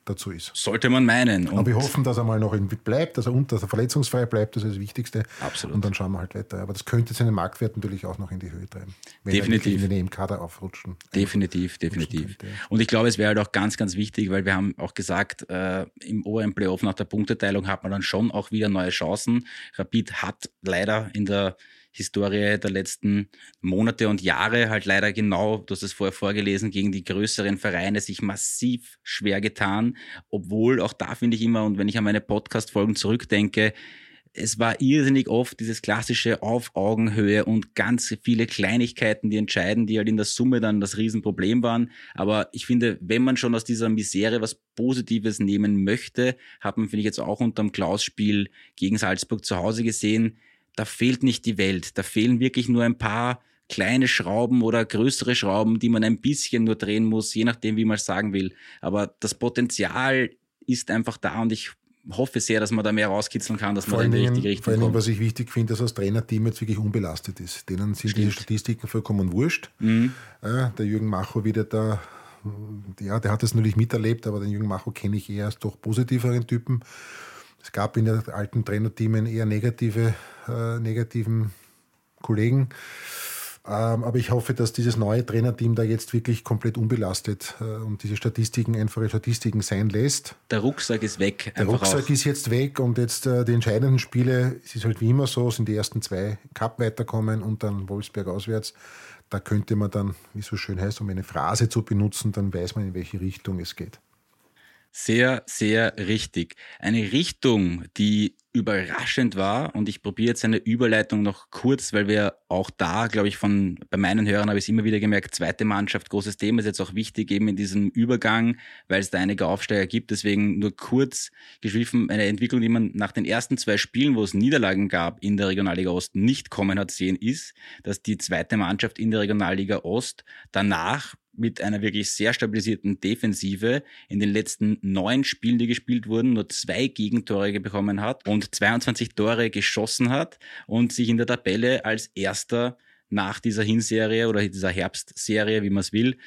dazu ist. Sollte man meinen. Und Aber wir hoffen, dass er mal noch bleibt, dass er, unter, dass er verletzungsfrei bleibt, das ist das Wichtigste. Absolut. Und dann schauen wir halt weiter. Aber das könnte seinen Marktwert natürlich auch noch in die Höhe treiben. Wenn definitiv. in den EM-Kader aufrutschen. Definitiv, definitiv. Könnte, Und ich glaube, es wäre halt auch ganz, ganz wichtig, weil wir haben auch gesagt, äh, im oberen Playoff nach der Punkteteilung hat man dann schon auch wieder neue Chancen. Rapid hat leider in der Historie der letzten Monate und Jahre halt leider genau, du hast es vorher vorgelesen, gegen die größeren Vereine sich massiv schwer getan, obwohl auch da finde ich immer, und wenn ich an meine Podcast-Folgen zurückdenke, es war irrsinnig oft dieses klassische auf Augenhöhe und ganz viele Kleinigkeiten, die entscheiden, die halt in der Summe dann das Riesenproblem waren. Aber ich finde, wenn man schon aus dieser Misere was Positives nehmen möchte, hat man, finde ich, jetzt auch unterm Klaus-Spiel gegen Salzburg zu Hause gesehen, da fehlt nicht die Welt. Da fehlen wirklich nur ein paar kleine Schrauben oder größere Schrauben, die man ein bisschen nur drehen muss, je nachdem, wie man es sagen will. Aber das Potenzial ist einfach da und ich hoffe sehr, dass man da mehr rauskitzeln kann, dass vor man in die richtige Richtung Vor allem, kommt. was ich wichtig finde, dass das Trainerteam jetzt wirklich unbelastet ist. Denen sind Stimmt. diese Statistiken vollkommen wurscht. Mhm. Ja, der Jürgen Macho wieder da, ja, der hat das natürlich miterlebt, aber den Jürgen Macho kenne ich eher als doch positiveren Typen. Es gab in den alten Trainerteamen eher negative, äh, negativen Kollegen. Ähm, aber ich hoffe, dass dieses neue Trainerteam da jetzt wirklich komplett unbelastet äh, und diese Statistiken einfache Statistiken sein lässt. Der Rucksack ist weg. Der Rucksack auch. ist jetzt weg und jetzt äh, die entscheidenden Spiele, es ist halt wie immer so, sind die ersten zwei Cup weiterkommen und dann Wolfsberg auswärts. Da könnte man dann, wie es so schön heißt, um eine Phrase zu benutzen, dann weiß man, in welche Richtung es geht. Sehr, sehr richtig. Eine Richtung, die überraschend war und ich probiere jetzt eine Überleitung noch kurz, weil wir auch da, glaube ich, von bei meinen Hörern habe ich es immer wieder gemerkt, zweite Mannschaft, großes Thema, ist jetzt auch wichtig eben in diesem Übergang, weil es da einige Aufsteiger gibt. Deswegen nur kurz geschliffen, eine Entwicklung, die man nach den ersten zwei Spielen, wo es Niederlagen gab in der Regionalliga Ost, nicht kommen hat sehen, ist, dass die zweite Mannschaft in der Regionalliga Ost danach mit einer wirklich sehr stabilisierten Defensive in den letzten neun Spielen, die gespielt wurden, nur zwei Gegentore bekommen hat und 22 Tore geschossen hat und sich in der Tabelle als erster nach dieser Hinserie oder dieser Herbstserie, wie man es will,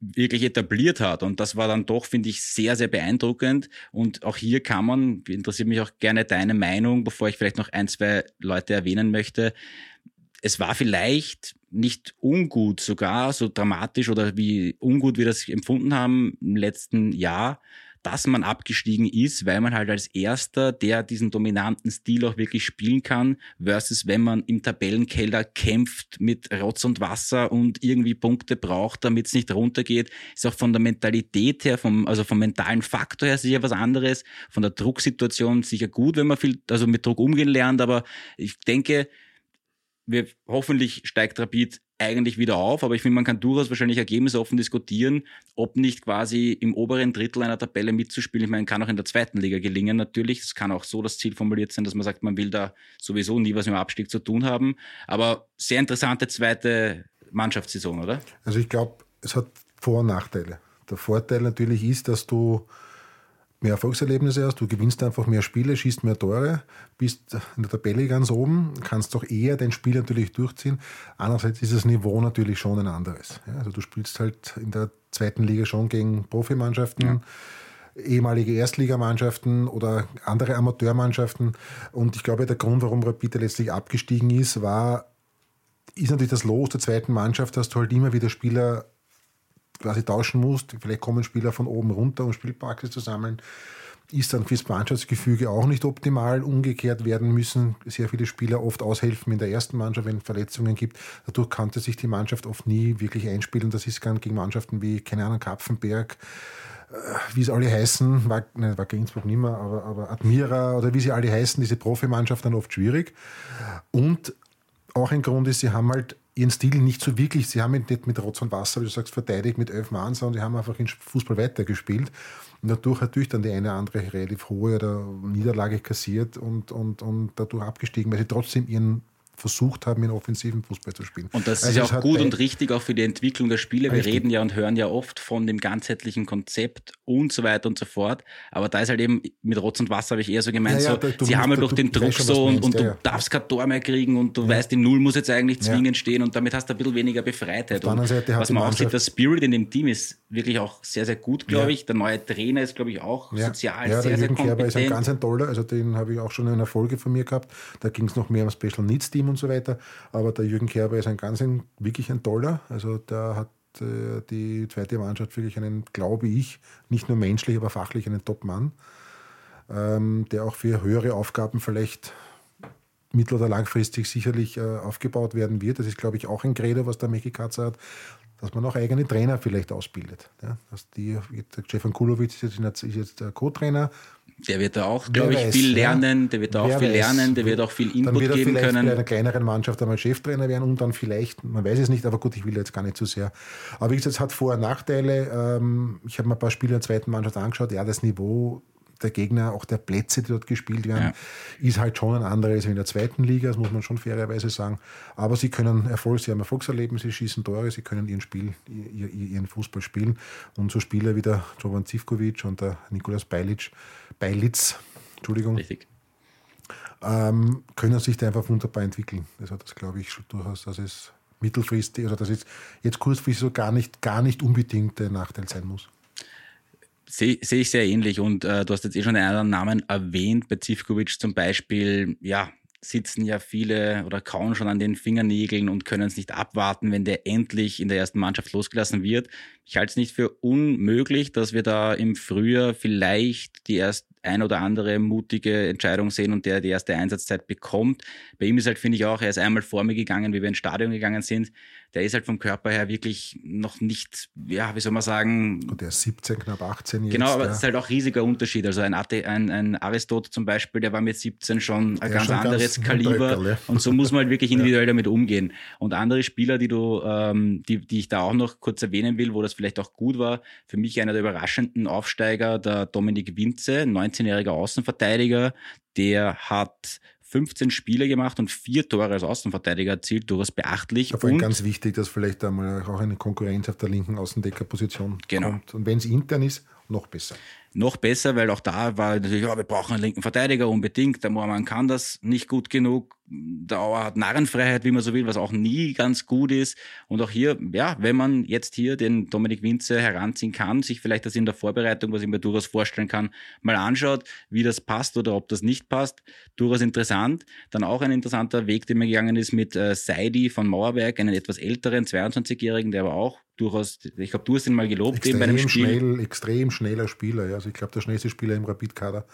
wirklich etabliert hat. Und das war dann doch, finde ich, sehr, sehr beeindruckend. Und auch hier kann man, interessiert mich auch gerne deine Meinung, bevor ich vielleicht noch ein, zwei Leute erwähnen möchte. Es war vielleicht nicht ungut sogar, so dramatisch oder wie ungut wir das empfunden haben im letzten Jahr, dass man abgestiegen ist, weil man halt als erster, der diesen dominanten Stil auch wirklich spielen kann, versus wenn man im Tabellenkeller kämpft mit Rotz und Wasser und irgendwie Punkte braucht, damit es nicht runtergeht, ist auch von der Mentalität her, vom, also vom mentalen Faktor her sicher was anderes, von der Drucksituation sicher gut, wenn man viel, also mit Druck umgehen lernt, aber ich denke, wir, hoffentlich steigt Rapid eigentlich wieder auf, aber ich finde, man kann durchaus wahrscheinlich ergebnisoffen diskutieren, ob nicht quasi im oberen Drittel einer Tabelle mitzuspielen. Ich meine, kann auch in der zweiten Liga gelingen natürlich. Es kann auch so das Ziel formuliert sein, dass man sagt, man will da sowieso nie was mit dem Abstieg zu tun haben. Aber sehr interessante zweite Mannschaftssaison, oder? Also ich glaube, es hat Vor- und Nachteile. Der Vorteil natürlich ist, dass du mehr Erfolgserlebnisse hast, du gewinnst einfach mehr Spiele, schießt mehr Tore, bist in der Tabelle ganz oben, kannst doch eher dein Spiel natürlich durchziehen. Andererseits ist das Niveau natürlich schon ein anderes. Ja, also du spielst halt in der zweiten Liga schon gegen Profimannschaften. Ja ehemalige Erstligamannschaften oder andere Amateurmannschaften. Und ich glaube, der Grund, warum Rapid letztlich abgestiegen ist, war, ist natürlich das Los der zweiten Mannschaft, dass du halt immer wieder Spieler quasi tauschen musst. Vielleicht kommen Spieler von oben runter, um Spielpraxis zu sammeln. Ist dann fürs Mannschaftsgefüge auch nicht optimal. Umgekehrt werden müssen sehr viele Spieler oft aushelfen in der ersten Mannschaft, wenn es Verletzungen gibt. Dadurch konnte sich die Mannschaft oft nie wirklich einspielen. Das ist gegen Mannschaften wie, keine Ahnung, Kapfenberg, äh, wie sie alle heißen, war, ne, war Innsbruck nicht mehr, aber, aber Admira oder wie sie alle heißen, diese Profimannschaft dann oft schwierig. Und auch ein Grund ist, sie haben halt ihren Stil nicht so wirklich, sie haben ihn nicht mit Rotz und Wasser, wie du sagst, verteidigt mit elf Mann, sondern die haben einfach in Fußball weitergespielt. Und dadurch natürlich dann die eine oder andere relativ hohe oder Niederlage kassiert und, und, und dadurch abgestiegen, weil sie trotzdem ihren versucht haben, in offensiven Fußball zu spielen. Und das also ist ja auch gut und richtig auch für die Entwicklung der Spiele. Wir reden ja und hören ja oft von dem ganzheitlichen Konzept und so weiter und so fort. Aber da ist halt eben, mit Rotz und Wasser habe ich eher so gemeint, ja, ja, so, sie haben halt durch den Druck so und, und du ja, darfst kein Tor mehr kriegen und du weißt, die Null muss jetzt eigentlich zwingend stehen und damit hast du ein bisschen weniger Befreitheit. Und was man auch sieht, der Spirit in dem Team ist wirklich auch sehr, sehr gut, glaube ich. Der neue Trainer ist, glaube ich, auch sozial ja, sehr, der sehr kompetent. Kerber ist ein ganz ein toller, also den habe ich auch schon in einer Folge von mir gehabt. Da ging es noch mehr um Special Needs Team und so weiter. Aber der Jürgen Kerber ist ein ganz ein, wirklich ein toller. Also der hat äh, die zweite Mannschaft wirklich einen, glaube ich, nicht nur menschlich, aber fachlich einen Top-Mann, ähm, der auch für höhere Aufgaben vielleicht mittel- oder langfristig sicherlich äh, aufgebaut werden wird. Das ist, glaube ich, auch ein Credo, was der Michi Katzer hat, dass man auch eigene Trainer vielleicht ausbildet. Ja, dass die, Stefan Kulowitz ist jetzt, ist jetzt der Co-Trainer der wird da auch, glaube ich, weiß, viel lernen, der wird da auch viel weiß. lernen, der wird auch viel Input dann wird er geben vielleicht können. bei einer kleineren Mannschaft einmal Cheftrainer werden und dann vielleicht, man weiß es nicht, aber gut, ich will jetzt gar nicht zu sehr. Aber wie gesagt, es hat Vor- und Nachteile. Ähm, ich habe mir ein paar Spiele der zweiten Mannschaft angeschaut. Ja, das Niveau der Gegner, auch der Plätze, die dort gespielt werden, ja. ist halt schon ein anderes wie in der zweiten Liga, das muss man schon fairerweise sagen. Aber sie können Erfolg, sie haben Erfolgserleben, sie schießen Tore, sie können ihren Spiel, ihren Fußball spielen. Und so Spieler wie der Jovan Zivkovic und der Nikolaus Beilic, Beilitz, Entschuldigung, Richtig. Ähm, können sich da einfach wunderbar entwickeln. Also das glaube ich durchaus, dass es mittelfristig, also dass es jetzt kurzfristig so gar nicht, gar nicht unbedingt der Nachteil sein muss. Sehe seh ich sehr ähnlich und äh, du hast jetzt eh schon einen anderen Namen erwähnt, bei Zivkovic zum Beispiel, ja, sitzen ja viele oder kauen schon an den Fingernägeln und können es nicht abwarten, wenn der endlich in der ersten Mannschaft losgelassen wird. Ich halte es nicht für unmöglich, dass wir da im Frühjahr vielleicht die erst ein oder andere mutige Entscheidung sehen und der die erste Einsatzzeit bekommt. Bei ihm ist halt, finde ich auch, er ist einmal vor mir gegangen, wie wir ins Stadion gegangen sind. Der ist halt vom Körper her wirklich noch nicht, ja, wie soll man sagen. Und der ist 17, knapp 18 jetzt. Genau, aber ja. es ist halt auch riesiger Unterschied. Also ein, ein, ein Aristot zum Beispiel, der war mit 17 schon ein ganz schon anderes ganz Kaliber. Und so muss man halt wirklich [LAUGHS] individuell ja. damit umgehen. Und andere Spieler, die du, ähm, die, die ich da auch noch kurz erwähnen will, wo das vielleicht auch gut war, für mich einer der überraschenden Aufsteiger, der Dominik Winze, 19-jähriger Außenverteidiger, der hat 15 Spiele gemacht und vier Tore als Außenverteidiger erzielt, durchaus beachtlich. Vor allem ganz wichtig, dass vielleicht einmal auch eine Konkurrenz auf der linken Außendeckerposition genau. kommt. Und wenn es intern ist, noch besser noch besser, weil auch da war natürlich, ja, wir brauchen einen linken Verteidiger unbedingt. Der Moormann kann das nicht gut genug. Der Auer hat Narrenfreiheit, wie man so will, was auch nie ganz gut ist. Und auch hier, ja, wenn man jetzt hier den Dominik Winze heranziehen kann, sich vielleicht das in der Vorbereitung, was ich mir durchaus vorstellen kann, mal anschaut, wie das passt oder ob das nicht passt, durchaus interessant. Dann auch ein interessanter Weg, den man gegangen ist mit äh, Seidi von Mauerberg, einen etwas älteren 22-Jährigen, der aber auch durchaus, ich glaube, du hast ihn mal gelobt extrem eben bei einem Spiel. Schnell, extrem schneller Spieler, ja. Also ich glaube, der schnellste Spieler im Rapid-Kader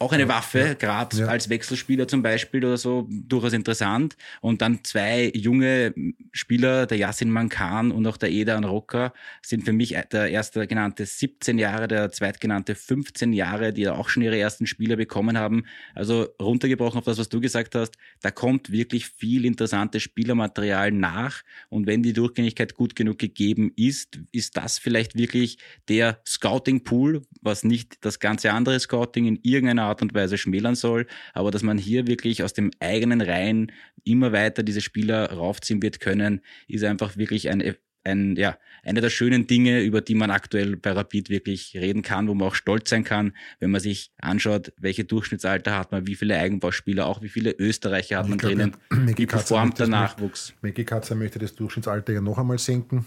auch eine Waffe, ja, gerade ja. als Wechselspieler zum Beispiel oder so, durchaus interessant. Und dann zwei junge Spieler, der Yassin Mankan und auch der Eda Rocker, sind für mich der erste genannte 17 Jahre, der zweitgenannte 15 Jahre, die auch schon ihre ersten Spieler bekommen haben. Also runtergebrochen auf das, was du gesagt hast, da kommt wirklich viel interessantes Spielermaterial nach. Und wenn die Durchgängigkeit gut genug gegeben ist, ist das vielleicht wirklich der Scouting-Pool, was nicht das ganze andere Scouting in irgendeiner Art und Weise schmälern soll, aber dass man hier wirklich aus dem eigenen Reihen immer weiter diese Spieler raufziehen wird können, ist einfach wirklich ein ein, ja, eine der schönen Dinge, über die man aktuell bei Rapid wirklich reden kann, wo man auch stolz sein kann, wenn man sich anschaut, welche Durchschnittsalter hat man, wie viele Eigenbauspieler, auch wie viele Österreicher hat man glaub, drinnen, wie performt der Nachwuchs. Meki Katzer möchte das Durchschnittsalter ja noch einmal senken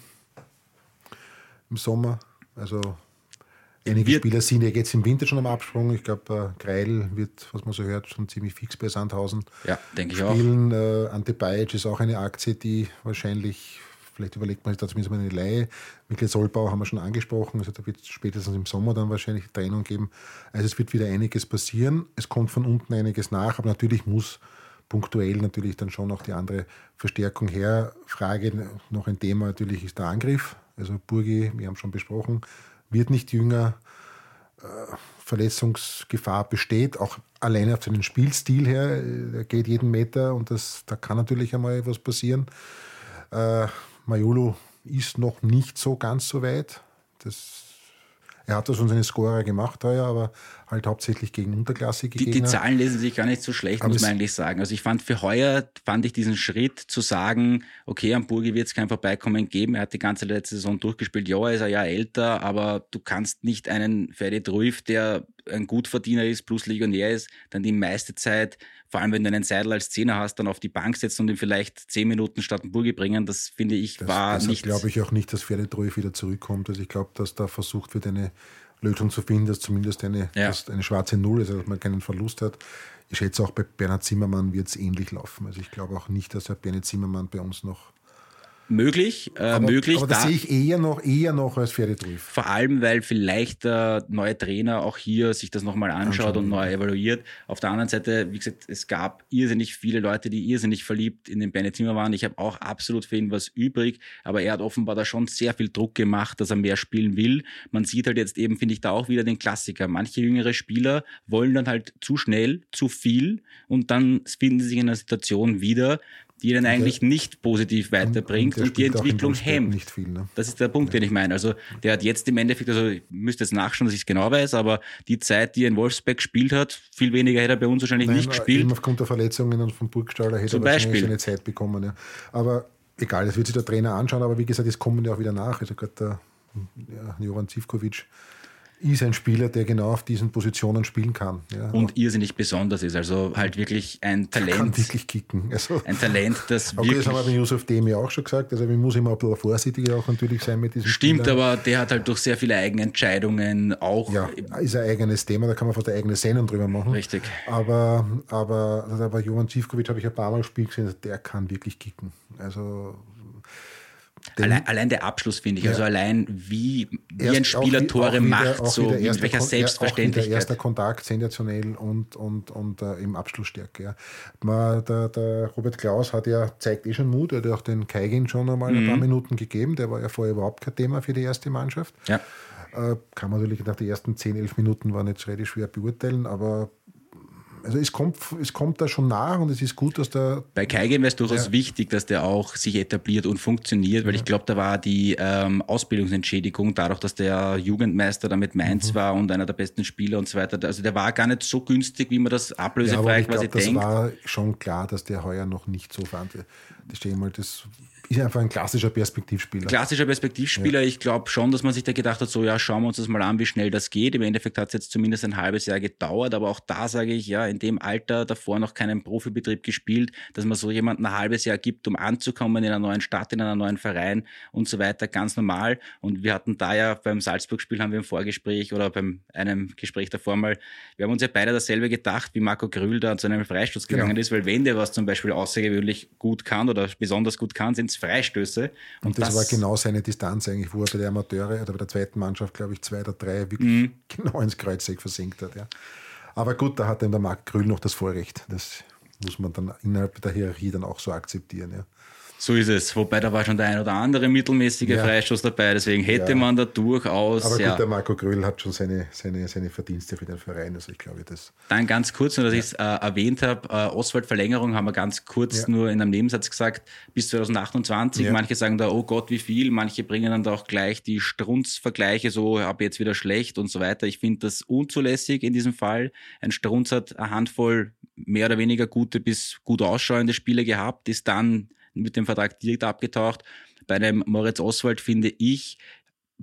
im Sommer. Also Einige wird, Spieler sind ja jetzt im Winter schon am Absprung. Ich glaube, äh, Greil wird, was man so hört, schon ziemlich fix bei Sandhausen ja, denke spielen. Ich auch. Äh, Ante Bajic ist auch eine Aktie, die wahrscheinlich, vielleicht überlegt man sich da zumindest mal eine Leihe. Mikkel Solbau haben wir schon angesprochen. Also da wird es spätestens im Sommer dann wahrscheinlich Trennung geben. Also es wird wieder einiges passieren. Es kommt von unten einiges nach, aber natürlich muss punktuell natürlich dann schon auch die andere Verstärkung her. Frage noch ein Thema natürlich ist der Angriff. Also Burgi, wir haben schon besprochen, wird nicht jünger. Äh, Verletzungsgefahr besteht, auch alleine auf seinen Spielstil her. Er geht jeden Meter und das, da kann natürlich einmal etwas passieren. Äh, Majulu ist noch nicht so ganz so weit. Das er hat das schon seine Scorer gemacht heuer, aber halt hauptsächlich gegen unterklassige die, Die Zahlen lesen sich gar nicht so schlecht, aber muss man eigentlich sagen. Also ich fand für heuer, fand ich diesen Schritt zu sagen, okay, am Burgi wird es kein Vorbeikommen geben. Er hat die ganze letzte Saison durchgespielt. Ja, er ist ein Jahr älter, aber du kannst nicht einen Ferdi Ruif, der ein Gutverdiener ist, plus Legionär ist, dann die meiste Zeit vor allem wenn du einen Seidel als Zehner hast, dann auf die Bank setzen und ihn vielleicht zehn Minuten statt Burgi bringen, das finde ich das, war deshalb nicht. glaube ich auch nicht, dass Pferdetreue wieder zurückkommt. Also ich glaube, dass da versucht wird, eine Lösung zu finden, dass zumindest eine, ja. dass eine schwarze Null ist, also dass man keinen Verlust hat. Ich schätze auch bei Bernhard Zimmermann wird es ähnlich laufen. Also ich glaube auch nicht, dass Herr Bernhard Zimmermann bei uns noch möglich. Äh, aber, möglich aber das da, sehe ich eher noch, eher noch als Pferdetriff. Vor allem, weil vielleicht der neue Trainer auch hier sich das nochmal anschaut Anschauen, und neu evaluiert. Auf der anderen Seite, wie gesagt, es gab irrsinnig viele Leute, die irrsinnig verliebt in den Bennett Zimmer waren. Ich habe auch absolut für ihn was übrig, aber er hat offenbar da schon sehr viel Druck gemacht, dass er mehr spielen will. Man sieht halt jetzt eben, finde ich, da auch wieder den Klassiker. Manche jüngere Spieler wollen dann halt zu schnell, zu viel und dann finden sie sich in einer Situation wieder, die ihn eigentlich nicht positiv weiterbringt und, und die Entwicklung hemmt. Viel, ne? Das ist der Punkt, ja. den ich meine. Also der hat jetzt im Endeffekt, also ich müsste jetzt nachschauen, dass ich es genau weiß, aber die Zeit, die er in Wolfsberg gespielt hat, viel weniger hätte er bei uns wahrscheinlich Nein, nicht gespielt. aufgrund der Verletzungen und vom Burgstaller hätte Zum er wahrscheinlich Beispiel. seine Zeit bekommen. Ja. Aber egal, das wird sich der Trainer anschauen, aber wie gesagt, es kommen ja auch wieder nach. Also gerade der ja, Joran Zivkovic ist ein Spieler, der genau auf diesen Positionen spielen kann. Ja. Und irrsinnig besonders ist. Also halt wirklich ein Talent. Kann wirklich kicken. Also, ein Talent, das okay, wirklich... das haben wir bei Josef Demi auch schon gesagt. Also man muss immer ein bisschen vorsichtiger auch natürlich sein mit diesem Stimmt, Spieler. aber der hat halt durch sehr viele Eigenentscheidungen auch... Ja, ist ein eigenes Thema, da kann man fast eine eigene Sendung drüber machen. Richtig. Aber, aber, aber Johann Zivkovic habe ich ein paar Mal Spiel gesehen, der kann wirklich kicken. Also allein, allein, der Abschluss finde ich, ja. also allein wie, wie ein Spieler auch, Tore auch macht, wieder, so mit welcher Kon Selbstverständlichkeit. der erste Kontakt sensationell und, und, und uh, im Abschlussstärke. Ja. Man, der, der, Robert Klaus hat ja, zeigt eh schon Mut, er hat ja auch den Kaigin schon einmal mhm. ein paar. Minuten gegeben, der war ja vorher überhaupt kein Thema für die erste Mannschaft. Ja. Uh, kann man natürlich nach den ersten 10, 11 Minuten war nicht relativ schwer beurteilen, aber also es kommt, es kommt da schon nach und es ist gut, dass der. Bei Keigen wäre es durchaus ja. wichtig, dass der auch sich etabliert und funktioniert, weil ja. ich glaube, da war die ähm, Ausbildungsentschädigung, dadurch, dass der Jugendmeister da mit Mainz mhm. war und einer der besten Spieler und so weiter. Also der war gar nicht so günstig, wie man das ablösefrei ja, quasi glaub, denkt. Das war schon klar, dass der heuer noch nicht so fand. Das stehe mal, das ist einfach ein klassischer Perspektivspieler. Klassischer Perspektivspieler. Ja. Ich glaube schon, dass man sich da gedacht hat, so ja, schauen wir uns das mal an, wie schnell das geht. Im Endeffekt hat es jetzt zumindest ein halbes Jahr gedauert, aber auch da sage ich, ja, in dem Alter davor noch keinen Profibetrieb gespielt, dass man so jemanden ein halbes Jahr gibt, um anzukommen in einer neuen Stadt, in einem neuen Verein und so weiter, ganz normal. Und wir hatten da ja beim Salzburg-Spiel haben wir im Vorgespräch oder beim einem Gespräch davor mal, wir haben uns ja beide dasselbe gedacht, wie Marco Grühl da zu einem Freistoß gegangen genau. ist, weil wenn der was zum Beispiel außergewöhnlich gut kann oder besonders gut kann, sind Freistöße. Und, und das, das, war genau seine Distanz eigentlich, wo er bei der Amateure oder bei der zweiten Mannschaft, glaube ich, zwei oder drei wirklich mhm. [LAUGHS] genau ins Kreuzeck versenkt hat. Ja. Aber gut, da hat dann der Marc Grüll noch das Vorrecht. Das muss man dann innerhalb der Hierarchie dann auch so akzeptieren. Ja. So ist es. Wobei da war schon der ein oder andere mittelmäßige ja. Freistoß dabei. Deswegen hätte ja. man da durchaus. Aber gut, ja. der Marco Gröll hat schon seine, seine, seine Verdienste für den Verein. Also ich glaube, das. Dann ganz kurz, nur dass ich es äh, erwähnt habe: äh, Oswald Verlängerung haben wir ganz kurz nur in einem Nebensatz gesagt, bis 2028. Manche sagen da, oh Gott, wie viel. Manche bringen dann da auch gleich die Strunz-Vergleiche, so ab jetzt wieder schlecht und so weiter. Ich finde das unzulässig in diesem Fall. Ein Strunz hat eine Handvoll mehr oder weniger gute bis gut ausschauende Spiele gehabt, ist dann mit dem Vertrag direkt abgetaucht. Bei einem Moritz Oswald finde ich,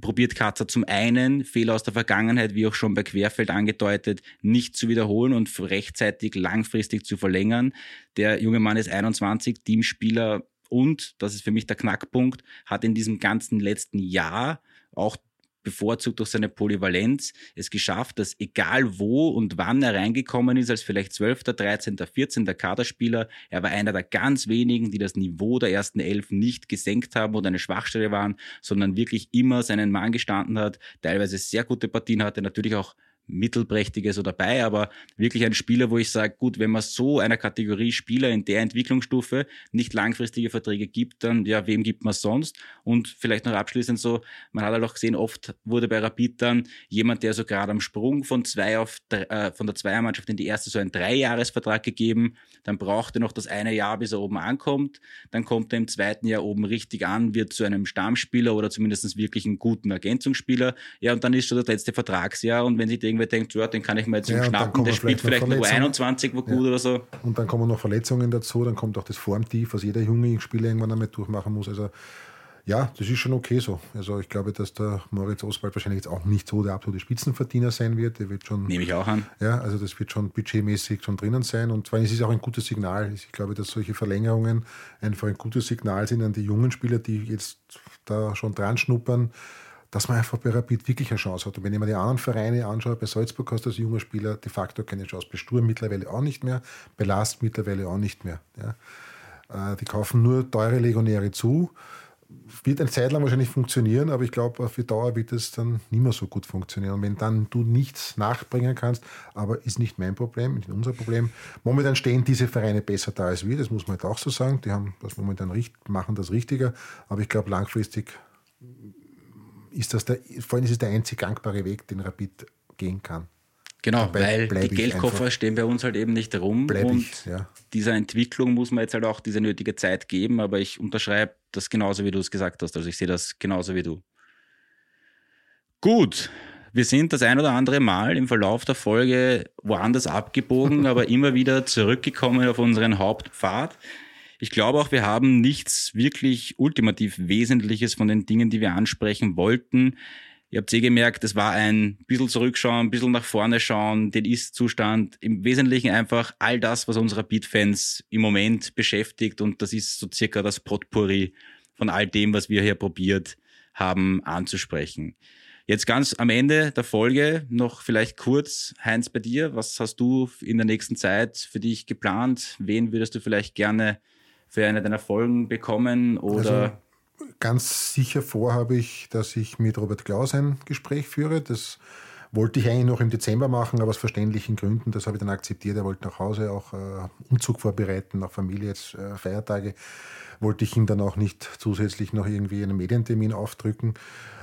probiert Katzer zum einen Fehler aus der Vergangenheit, wie auch schon bei Querfeld angedeutet, nicht zu wiederholen und rechtzeitig langfristig zu verlängern. Der junge Mann ist 21, Teamspieler und, das ist für mich der Knackpunkt, hat in diesem ganzen letzten Jahr auch bevorzugt durch seine Polyvalenz es geschafft, dass egal wo und wann er reingekommen ist, als vielleicht 12., 13., 14. Kaderspieler, er war einer der ganz wenigen, die das Niveau der ersten Elf nicht gesenkt haben oder eine Schwachstelle waren, sondern wirklich immer seinen Mann gestanden hat, teilweise sehr gute Partien hatte, natürlich auch Mittelprächtiges so dabei, aber wirklich ein Spieler, wo ich sage, gut, wenn man so einer Kategorie Spieler in der Entwicklungsstufe nicht langfristige Verträge gibt, dann ja, wem gibt man sonst? Und vielleicht noch abschließend so, man hat halt auch gesehen, oft wurde bei Rapid dann jemand, der so gerade am Sprung von zwei auf äh, von der Zweiermannschaft in die erste so einen Dreijahresvertrag gegeben, dann braucht er noch das eine Jahr, bis er oben ankommt, dann kommt er im zweiten Jahr oben richtig an, wird zu einem Stammspieler oder zumindest wirklich einen guten Ergänzungsspieler, ja, und dann ist schon das letzte Vertragsjahr und wenn sich irgendwie irgendwer denkt, ja, den kann ich mir jetzt ja, schnappen, der spielt vielleicht nur 21 wo gut ja. oder so. Und dann kommen noch Verletzungen dazu, dann kommt auch das Formtief, was jeder junge Spieler irgendwann einmal durchmachen muss. Also ja, das ist schon okay so. Also ich glaube, dass der Moritz Oswald wahrscheinlich jetzt auch nicht so der absolute Spitzenverdiener sein wird. Der wird schon. Nehme ich auch an. Ja, also das wird schon budgetmäßig schon drinnen sein. Und zwar ist es auch ein gutes Signal. Ich glaube, dass solche Verlängerungen einfach ein gutes Signal sind an die jungen Spieler, die jetzt da schon dran schnuppern dass man einfach bei Rapid wirklich eine Chance hat. Und wenn ich mir die anderen Vereine anschaue, bei Salzburg hast du als junger Spieler de facto keine Chance. Bei Sturm mittlerweile auch nicht mehr, bei Last mittlerweile auch nicht mehr. Ja. Äh, die kaufen nur teure Legionäre zu. Wird eine Zeit lang wahrscheinlich funktionieren, aber ich glaube, die Dauer wird es dann nicht mehr so gut funktionieren. Und wenn dann du nichts nachbringen kannst, aber ist nicht mein Problem, nicht unser Problem. Momentan stehen diese Vereine besser da als wir, das muss man halt auch so sagen. Die haben das momentan machen das richtiger, aber ich glaube, langfristig ist das der, vor allem ist es der einzig gangbare Weg, den Rapid gehen kann. Genau, Dabei weil die Geldkoffer einfach. stehen bei uns halt eben nicht rum und ich, ja. dieser Entwicklung muss man jetzt halt auch diese nötige Zeit geben, aber ich unterschreibe das genauso, wie du es gesagt hast. Also ich sehe das genauso wie du. Gut, wir sind das ein oder andere Mal im Verlauf der Folge woanders abgebogen, [LAUGHS] aber immer wieder zurückgekommen auf unseren Hauptpfad. Ich glaube auch, wir haben nichts wirklich ultimativ Wesentliches von den Dingen, die wir ansprechen wollten. Ihr habt eh gemerkt, es war ein bisschen zurückschauen, ein bisschen nach vorne schauen, den Ist-Zustand. Im Wesentlichen einfach all das, was unsere Beat-Fans im Moment beschäftigt. Und das ist so circa das Potpourri von all dem, was wir hier probiert haben anzusprechen. Jetzt ganz am Ende der Folge noch vielleicht kurz, Heinz, bei dir. Was hast du in der nächsten Zeit für dich geplant? Wen würdest du vielleicht gerne für eine deiner Folgen bekommen oder? Also ganz sicher vorhabe ich, dass ich mit Robert Klaus ein Gespräch führe. Das wollte ich eigentlich noch im Dezember machen, aber aus verständlichen Gründen, das habe ich dann akzeptiert. Er wollte nach Hause auch äh, Umzug vorbereiten, nach Familie, jetzt äh, Feiertage. Wollte ich ihm dann auch nicht zusätzlich noch irgendwie einen Medientermin aufdrücken.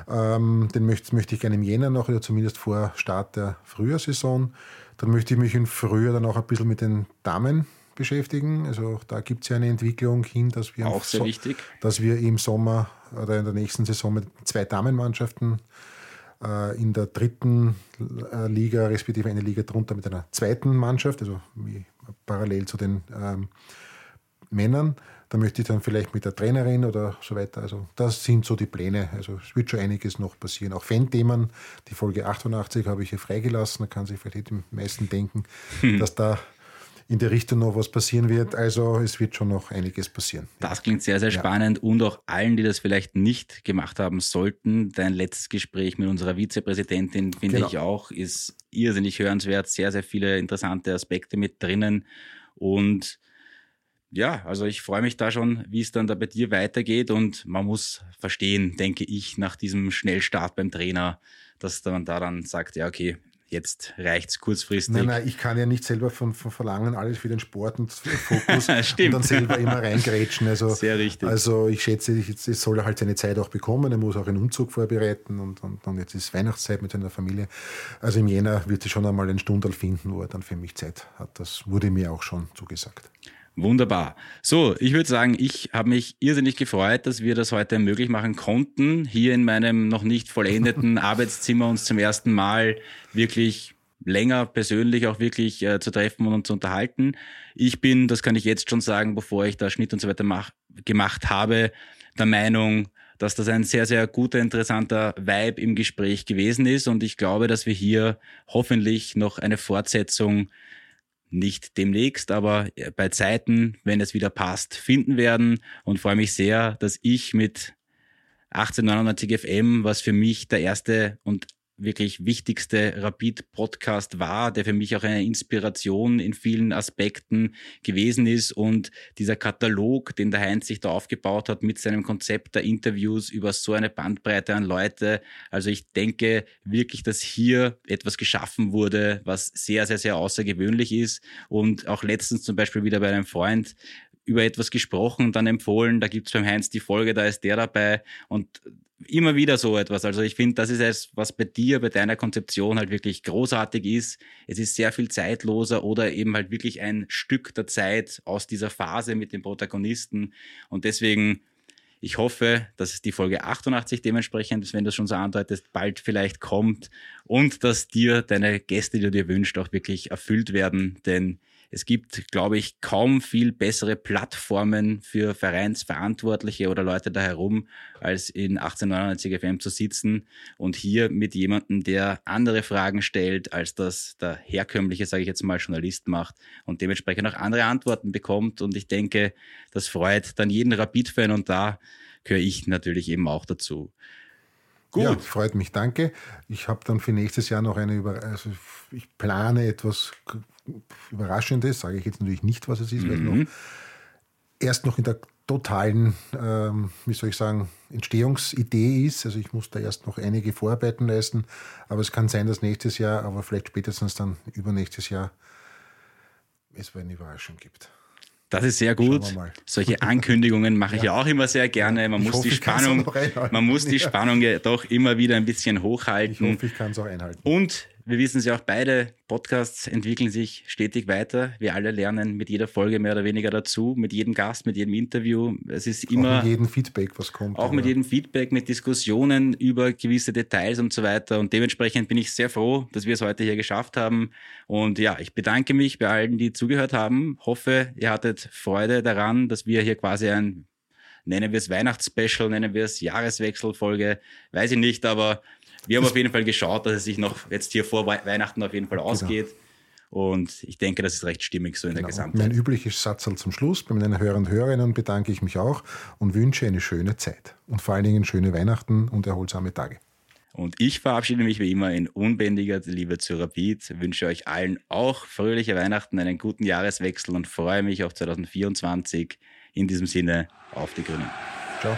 Ähm, den möchte, möchte ich gerne im Jänner noch, oder zumindest vor Start der Frühjahrsaison. Dann möchte ich mich im Frühjahr dann auch ein bisschen mit den Damen beschäftigen. Also da gibt es ja eine Entwicklung hin, dass wir, auch sehr so wichtig. dass wir im Sommer oder in der nächsten Saison mit zwei Damenmannschaften äh, in der dritten äh, Liga, respektive eine Liga drunter mit einer zweiten Mannschaft, also parallel zu den ähm, Männern. Da möchte ich dann vielleicht mit der Trainerin oder so weiter. Also das sind so die Pläne. Also es wird schon einiges noch passieren. Auch Fan-Themen, die Folge 88 habe ich hier freigelassen. Da kann sich vielleicht die meisten denken, hm. [LAUGHS] dass da in der Richtung noch was passieren wird. Also es wird schon noch einiges passieren. Das klingt sehr, sehr spannend und auch allen, die das vielleicht nicht gemacht haben sollten. Dein letztes Gespräch mit unserer Vizepräsidentin, finde genau. ich auch, ist irrsinnig hörenswert. Sehr, sehr viele interessante Aspekte mit drinnen. Und ja, also ich freue mich da schon, wie es dann da bei dir weitergeht. Und man muss verstehen, denke ich, nach diesem Schnellstart beim Trainer, dass man da dann sagt, ja, okay, jetzt reicht es kurzfristig. Nein, nein, ich kann ja nicht selber von, von verlangen, alles für den Sport und Fokus [LAUGHS] und dann selber immer reingrätschen. Also, Sehr richtig. Also ich schätze, jetzt soll er halt seine Zeit auch bekommen, er muss auch einen Umzug vorbereiten und, und, und jetzt ist Weihnachtszeit mit seiner Familie. Also im Jänner wird sie schon einmal einen Stundal finden, wo er dann für mich Zeit hat. Das wurde mir auch schon zugesagt. Wunderbar. So, ich würde sagen, ich habe mich irrsinnig gefreut, dass wir das heute möglich machen konnten, hier in meinem noch nicht vollendeten [LAUGHS] Arbeitszimmer uns zum ersten Mal wirklich länger persönlich auch wirklich äh, zu treffen und uns zu unterhalten. Ich bin, das kann ich jetzt schon sagen, bevor ich da Schnitt und so weiter mach, gemacht habe, der Meinung, dass das ein sehr, sehr guter, interessanter Vibe im Gespräch gewesen ist. Und ich glaube, dass wir hier hoffentlich noch eine Fortsetzung nicht demnächst, aber äh, bei Zeiten, wenn es wieder passt, finden werden. Und freue mich sehr, dass ich mit 1899 FM, was für mich der erste und wirklich wichtigste Rapid-Podcast war, der für mich auch eine Inspiration in vielen Aspekten gewesen ist. Und dieser Katalog, den der Heinz sich da aufgebaut hat mit seinem Konzept der Interviews über so eine Bandbreite an Leute. Also ich denke wirklich, dass hier etwas geschaffen wurde, was sehr, sehr, sehr außergewöhnlich ist. Und auch letztens zum Beispiel wieder bei einem Freund, über etwas gesprochen, dann empfohlen, da gibt's beim Heinz die Folge, da ist der dabei und immer wieder so etwas. Also ich finde, das ist es, was bei dir, bei deiner Konzeption halt wirklich großartig ist. Es ist sehr viel zeitloser oder eben halt wirklich ein Stück der Zeit aus dieser Phase mit den Protagonisten. Und deswegen, ich hoffe, dass die Folge 88 dementsprechend, wenn du schon so andeutest, bald vielleicht kommt und dass dir deine Gäste, die du dir wünschst, auch wirklich erfüllt werden. Denn es gibt, glaube ich, kaum viel bessere Plattformen für Vereinsverantwortliche oder Leute da herum, als in 1899 FM zu sitzen und hier mit jemandem, der andere Fragen stellt, als das der herkömmliche, sage ich jetzt mal, Journalist macht und dementsprechend auch andere Antworten bekommt. Und ich denke, das freut dann jeden Rapid-Fan und da gehöre ich natürlich eben auch dazu. Gut. Ja, freut mich, danke. Ich habe dann für nächstes Jahr noch eine Über also ich plane etwas Überraschendes, sage ich jetzt natürlich nicht, was es ist, mhm. weil noch erst noch in der totalen, ähm, wie soll ich sagen, Entstehungsidee ist. Also ich muss da erst noch einige Vorarbeiten leisten, aber es kann sein, dass nächstes Jahr, aber vielleicht spätestens dann übernächstes Jahr es eine Überraschung gibt. Das ist sehr gut. Solche Ankündigungen mache ich ja. auch immer sehr gerne. Man ich muss hoffe, die Spannung, man muss die ja. Spannung ja doch immer wieder ein bisschen hochhalten. Ich hoffe, ich kann es auch einhalten. Und wir wissen es ja auch beide, Podcasts entwickeln sich stetig weiter. Wir alle lernen mit jeder Folge mehr oder weniger dazu, mit jedem Gast, mit jedem Interview. Es ist immer. Auch mit jedem Feedback, was kommt. Auch oder? mit jedem Feedback, mit Diskussionen über gewisse Details und so weiter. Und dementsprechend bin ich sehr froh, dass wir es heute hier geschafft haben. Und ja, ich bedanke mich bei allen, die zugehört haben. Hoffe, ihr hattet Freude daran, dass wir hier quasi ein nennen wir es Weihnachtsspecial, nennen wir es Jahreswechselfolge, weiß ich nicht, aber wir haben auf jeden Fall geschaut, dass es sich noch jetzt hier vor Weihnachten auf jeden Fall genau. ausgeht. Genau. Und ich denke, das ist recht stimmig so in genau. der Gesamtheit. Mein übliches Satzal zum Schluss. Bei meinen Hörern und Hörerinnen bedanke ich mich auch und wünsche eine schöne Zeit. Und vor allen Dingen schöne Weihnachten und erholsame Tage. Und ich verabschiede mich wie immer in unbändiger Liebe zu Rapid, wünsche euch allen auch fröhliche Weihnachten, einen guten Jahreswechsel und freue mich auf 2024. In diesem Sinne, auf die Grünen. Ciao.